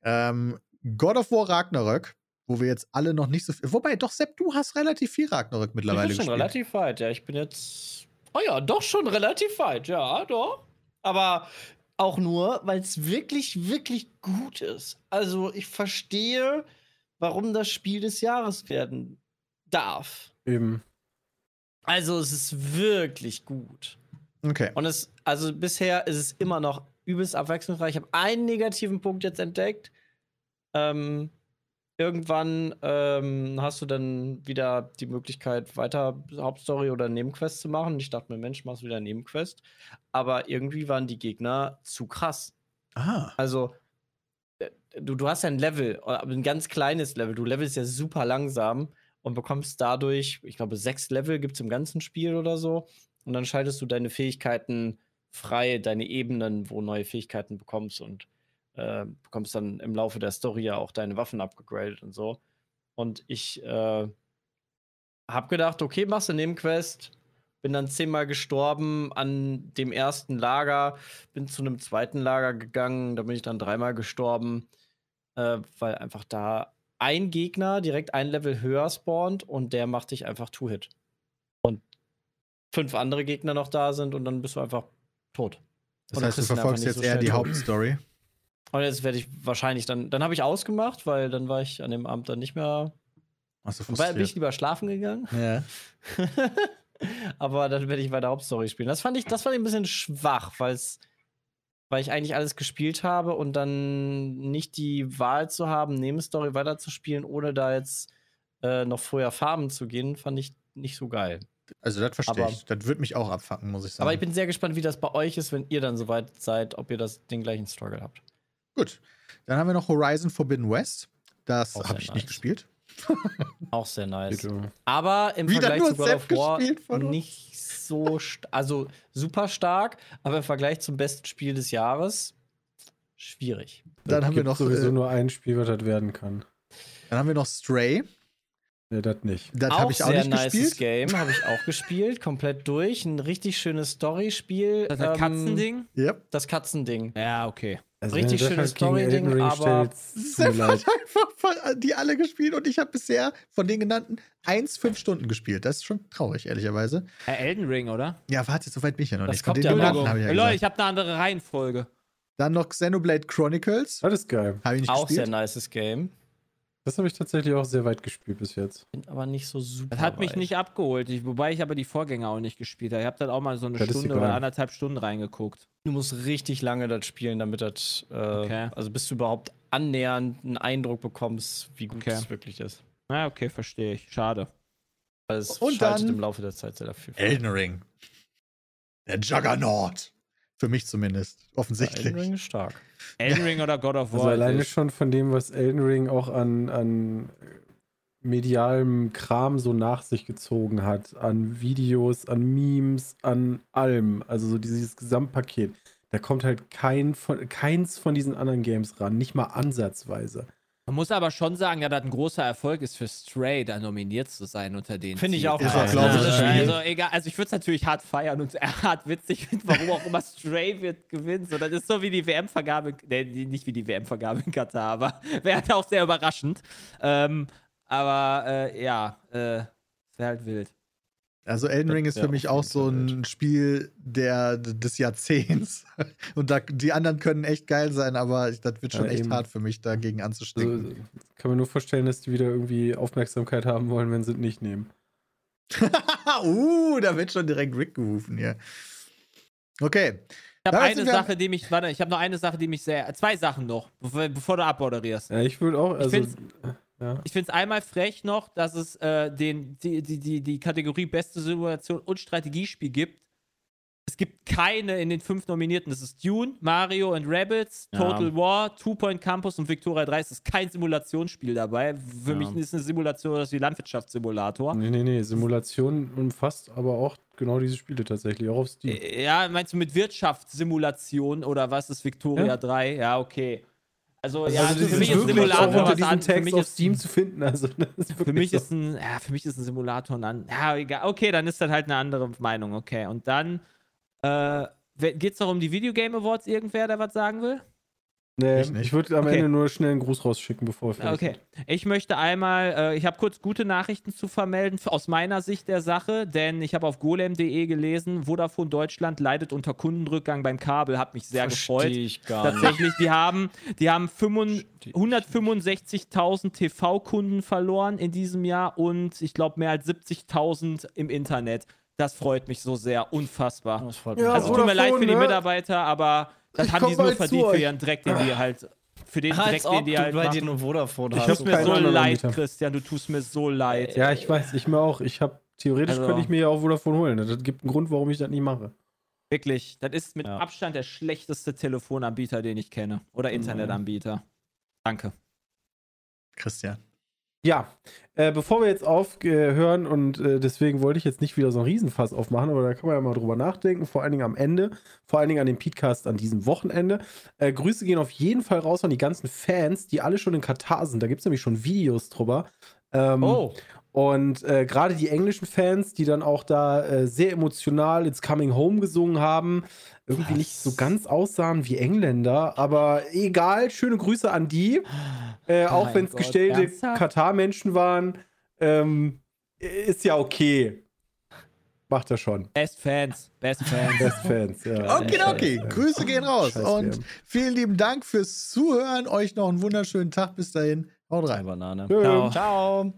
Ähm, God of War Ragnarök, wo wir jetzt alle noch nicht so viel. Wobei, doch, Sepp, du hast relativ viel Ragnarök mittlerweile ich bin schon gespielt. relativ weit, ja. Ich bin jetzt. Oh ja, doch schon relativ weit, ja, doch. Aber auch nur, weil es wirklich, wirklich gut ist. Also, ich verstehe, warum das Spiel des Jahres werden darf. Eben. Also, es ist wirklich gut. Okay. Und es, also bisher ist es immer noch übelst abwechslungsreich. Ich habe einen negativen Punkt jetzt entdeckt. Ähm, irgendwann ähm, hast du dann wieder die Möglichkeit, weiter Hauptstory oder Nebenquest zu machen. Ich dachte mir, Mensch, machst wieder Nebenquest. Aber irgendwie waren die Gegner zu krass. Ah. Also, äh, du, du hast ja ein Level, aber ein ganz kleines Level. Du levelst ja super langsam und bekommst dadurch, ich glaube, sechs Level gibt es im ganzen Spiel oder so. Und dann schaltest du deine Fähigkeiten frei, deine Ebenen, wo neue Fähigkeiten bekommst und äh, bekommst dann im Laufe der Story ja auch deine Waffen abgegradet und so. Und ich äh, hab gedacht, okay, machst du Nebenquest. Bin dann zehnmal gestorben an dem ersten Lager, bin zu einem zweiten Lager gegangen, da bin ich dann dreimal gestorben, äh, weil einfach da ein Gegner direkt ein Level höher spawnt und der macht dich einfach Two-Hit. Und fünf andere Gegner noch da sind und dann bist du einfach tot. Das heißt, du verfolgst jetzt so eher die. Hauptstory. Und jetzt werde ich wahrscheinlich dann, dann habe ich ausgemacht, weil dann war ich an dem Abend dann nicht mehr Ach so, Weil bin ich frustriert. lieber schlafen gegangen. Ja. Aber dann werde ich weiter Hauptstory spielen. Das fand ich, das fand ich ein bisschen schwach, weil's, weil ich eigentlich alles gespielt habe und dann nicht die Wahl zu haben, Nebenstory weiterzuspielen, ohne da jetzt äh, noch vorher farben zu gehen, fand ich nicht so geil. Also, das verstehe Aber- ich. Das würde mich auch abfacken, muss ich sagen. Aber ich bin sehr gespannt, wie das bei euch ist, wenn ihr dann soweit seid, ob ihr das, den gleichen Struggle habt. Gut. Dann haben wir noch Horizon Forbidden West. Das habe ich nice. nicht gespielt. Auch sehr nice. Bitte. Aber im Wieder Vergleich zu God of War nicht so, also super stark, aber im Vergleich zum besten Spiel des Jahres schwierig. Dann haben wir noch, sowieso äh, nur ein Spiel, was das werden kann. Dann haben wir noch Stray. Ne, das nicht. Das habe ich auch sehr nicht gespielt. Game, habe ich auch gespielt, komplett durch. Ein richtig schönes Storyspiel. Das ähm, Katzending? Yep. Das Katzending. Ja, okay. Also Richtig schönes Story-Ding, aber- Sepp leid. hat einfach voll- die alle gespielt und ich habe bisher von den genannten 1, 5 Stunden gespielt. Das ist schon traurig, ehrlicherweise. Äh, Elden Ring, oder? Ja, warte, so weit bin ich ja noch Das nicht. Von kommt den ja genannten habe ich ja Äh, Leute, ich habe eine andere Reihenfolge. Dann noch Xenoblade Chronicles. Das ist geil. Habe ich nicht Auch sehr gespielt. nices Game. Das habe ich tatsächlich auch sehr weit gespielt bis jetzt. Bin aber nicht so super. Das hat mich weit. nicht abgeholt, ich, wobei ich aber die Vorgänger auch nicht gespielt habe. Ich habe dann auch mal so eine Das Stunde oder anderthalb Stunden reingeguckt. Du musst richtig lange das spielen, damit das, äh, Okay. also bis du überhaupt annähernd einen Eindruck bekommst, wie gut Okay. es wirklich ist. Na, okay, verstehe ich. Schade. Weil es Und schaltet dann- im Laufe der Zeit sehr viel. Elden Ring. Der Juggernaut. Für mich zumindest. Elden Offensichtlich. Ring ist stark. Elden Ring oder God of War? Also alleine ist- schon von dem, was Elden Ring auch an, an medialem Kram so nach sich gezogen hat. An Videos, an Memes, an allem. Also so dieses Gesamtpaket. Da kommt halt kein von, keins von diesen anderen Games ran. Nicht mal ansatzweise. Man muss aber schon sagen, dass das ein großer Erfolg ist für Stray, da nominiert zu sein unter den. Finde ich auch. Ich, Also, Also egal, also ich würde es natürlich hart feiern und hart witzig finden, warum auch immer Stray wird gewinnt. So, das ist so wie die WM-Vergabe, ne, die- nicht wie die WM-Vergabe in Katar, aber wäre halt auch sehr überraschend. Ähm, aber äh, ja, äh, wäre halt wild. Also Elden Ring ist für mich auch so ein Spiel der, des Jahrzehnts. Und da, die anderen können echt geil sein, aber das wird schon Ja, echt eben. hart für mich, dagegen Also, anzustinken. kann man nur vorstellen, dass die wieder irgendwie Aufmerksamkeit haben wollen, wenn sie es nicht nehmen. uh, da wird schon direkt Rick gerufen hier. Okay. Ich habe eine Sache, die mich, warte, ich habe noch eine Sache, die mich sehr, zwei Sachen noch, bevor, bevor du abmoderierst. Ja, ich würde auch, also. find's- ja. Ich finde es einmal frech noch, dass es äh, den, die, die, die, die Kategorie beste Simulation und Strategiespiel gibt. Es gibt keine in den fünf Nominierten. Das ist Dune, Mario and Rabbids, Ja. Total War, Two Point Campus und Victoria 3. Es ist kein Simulationsspiel dabei. Für Ja. mich ist eine Simulation das wie Landwirtschaftssimulator. Nee, nee, nee. Simulation umfasst aber auch genau diese Spiele tatsächlich, auch auf Steam. Äh, Ja, meinst du mit Wirtschaftssimulation oder was ist Victoria Ja. 3? Ja, okay. Also, Also ja, das für mich ist wirklich Simulator was diesem an. Für mich ist Steam zu finden. Also Für mich so. ist ein, ja, für mich ist ein Simulator ein, ja, egal. Okay, dann ist das halt eine andere Meinung, okay. Und dann, äh, geht es noch um die Videogame Awards, irgendwer, der was sagen will? Nee, Ich ich würde am Okay. Ende nur schnell einen Gruß rausschicken, bevor wir fertig Okay. Ich möchte einmal, äh, ich habe kurz gute Nachrichten zu vermelden, aus meiner Sicht der Sache, denn ich habe auf golem.de gelesen, Vodafone Deutschland leidet unter Kundenrückgang beim Kabel, hat mich sehr gefreut. Verstehe ich gar nicht. Tatsächlich, die haben, die haben fünfund- Verstehe ich 165.000 TV-Kunden verloren in diesem Jahr und ich glaube mehr als 70.000 im Internet. Das freut mich so sehr, unfassbar. Das freut Ja, mich Also auch. tut mir leid für die Vodafone, ne? Mitarbeiter, aber das Ich haben die nur verdient für ihren Dreck, den die halt, für den Dreck, den die du halt bei machen. dir nur Vodafone Ich Tut mir so leid, Anbieter. Christian, du tust mir so leid. Ja, ich weiß, ich mir auch. Ich habe theoretisch Also- könnte ich mir ja auch Vodafone holen. Das gibt einen Grund, warum ich das nicht mache. Wirklich, das ist mit Ja. Abstand der schlechteste Telefonanbieter, den ich kenne. Oder Internetanbieter. Danke. Christian. Ja, äh, bevor wir jetzt aufhören und äh, deswegen wollte ich jetzt nicht wieder so ein Riesenfass aufmachen, aber da kann man ja mal drüber nachdenken, vor allen Dingen am Ende, vor allen Dingen an dem Podcast an diesem Wochenende. Äh, Grüße gehen auf jeden Fall raus an die ganzen Fans, die alle schon in Katar sind. Da gibt es nämlich schon Videos drüber. Ähm, Oh, Und äh, gerade die englischen Fans, die dann auch da äh, sehr emotional It's Coming Home gesungen haben, irgendwie Was? nicht so ganz aussahen wie Engländer, aber egal, schöne Grüße an die. Äh, Oh auch wenn es gestellte? Katar-Menschen waren, ähm, ist ja okay. Macht er schon. Best Fans, Best Fans. Best Fans, ja. Okay, okay. Grüße gehen raus. Scheiß Und vielen lieben Dank fürs Zuhören. Euch noch einen wunderschönen Tag. Bis dahin. Haut rein. Banane. Tschö. Ciao.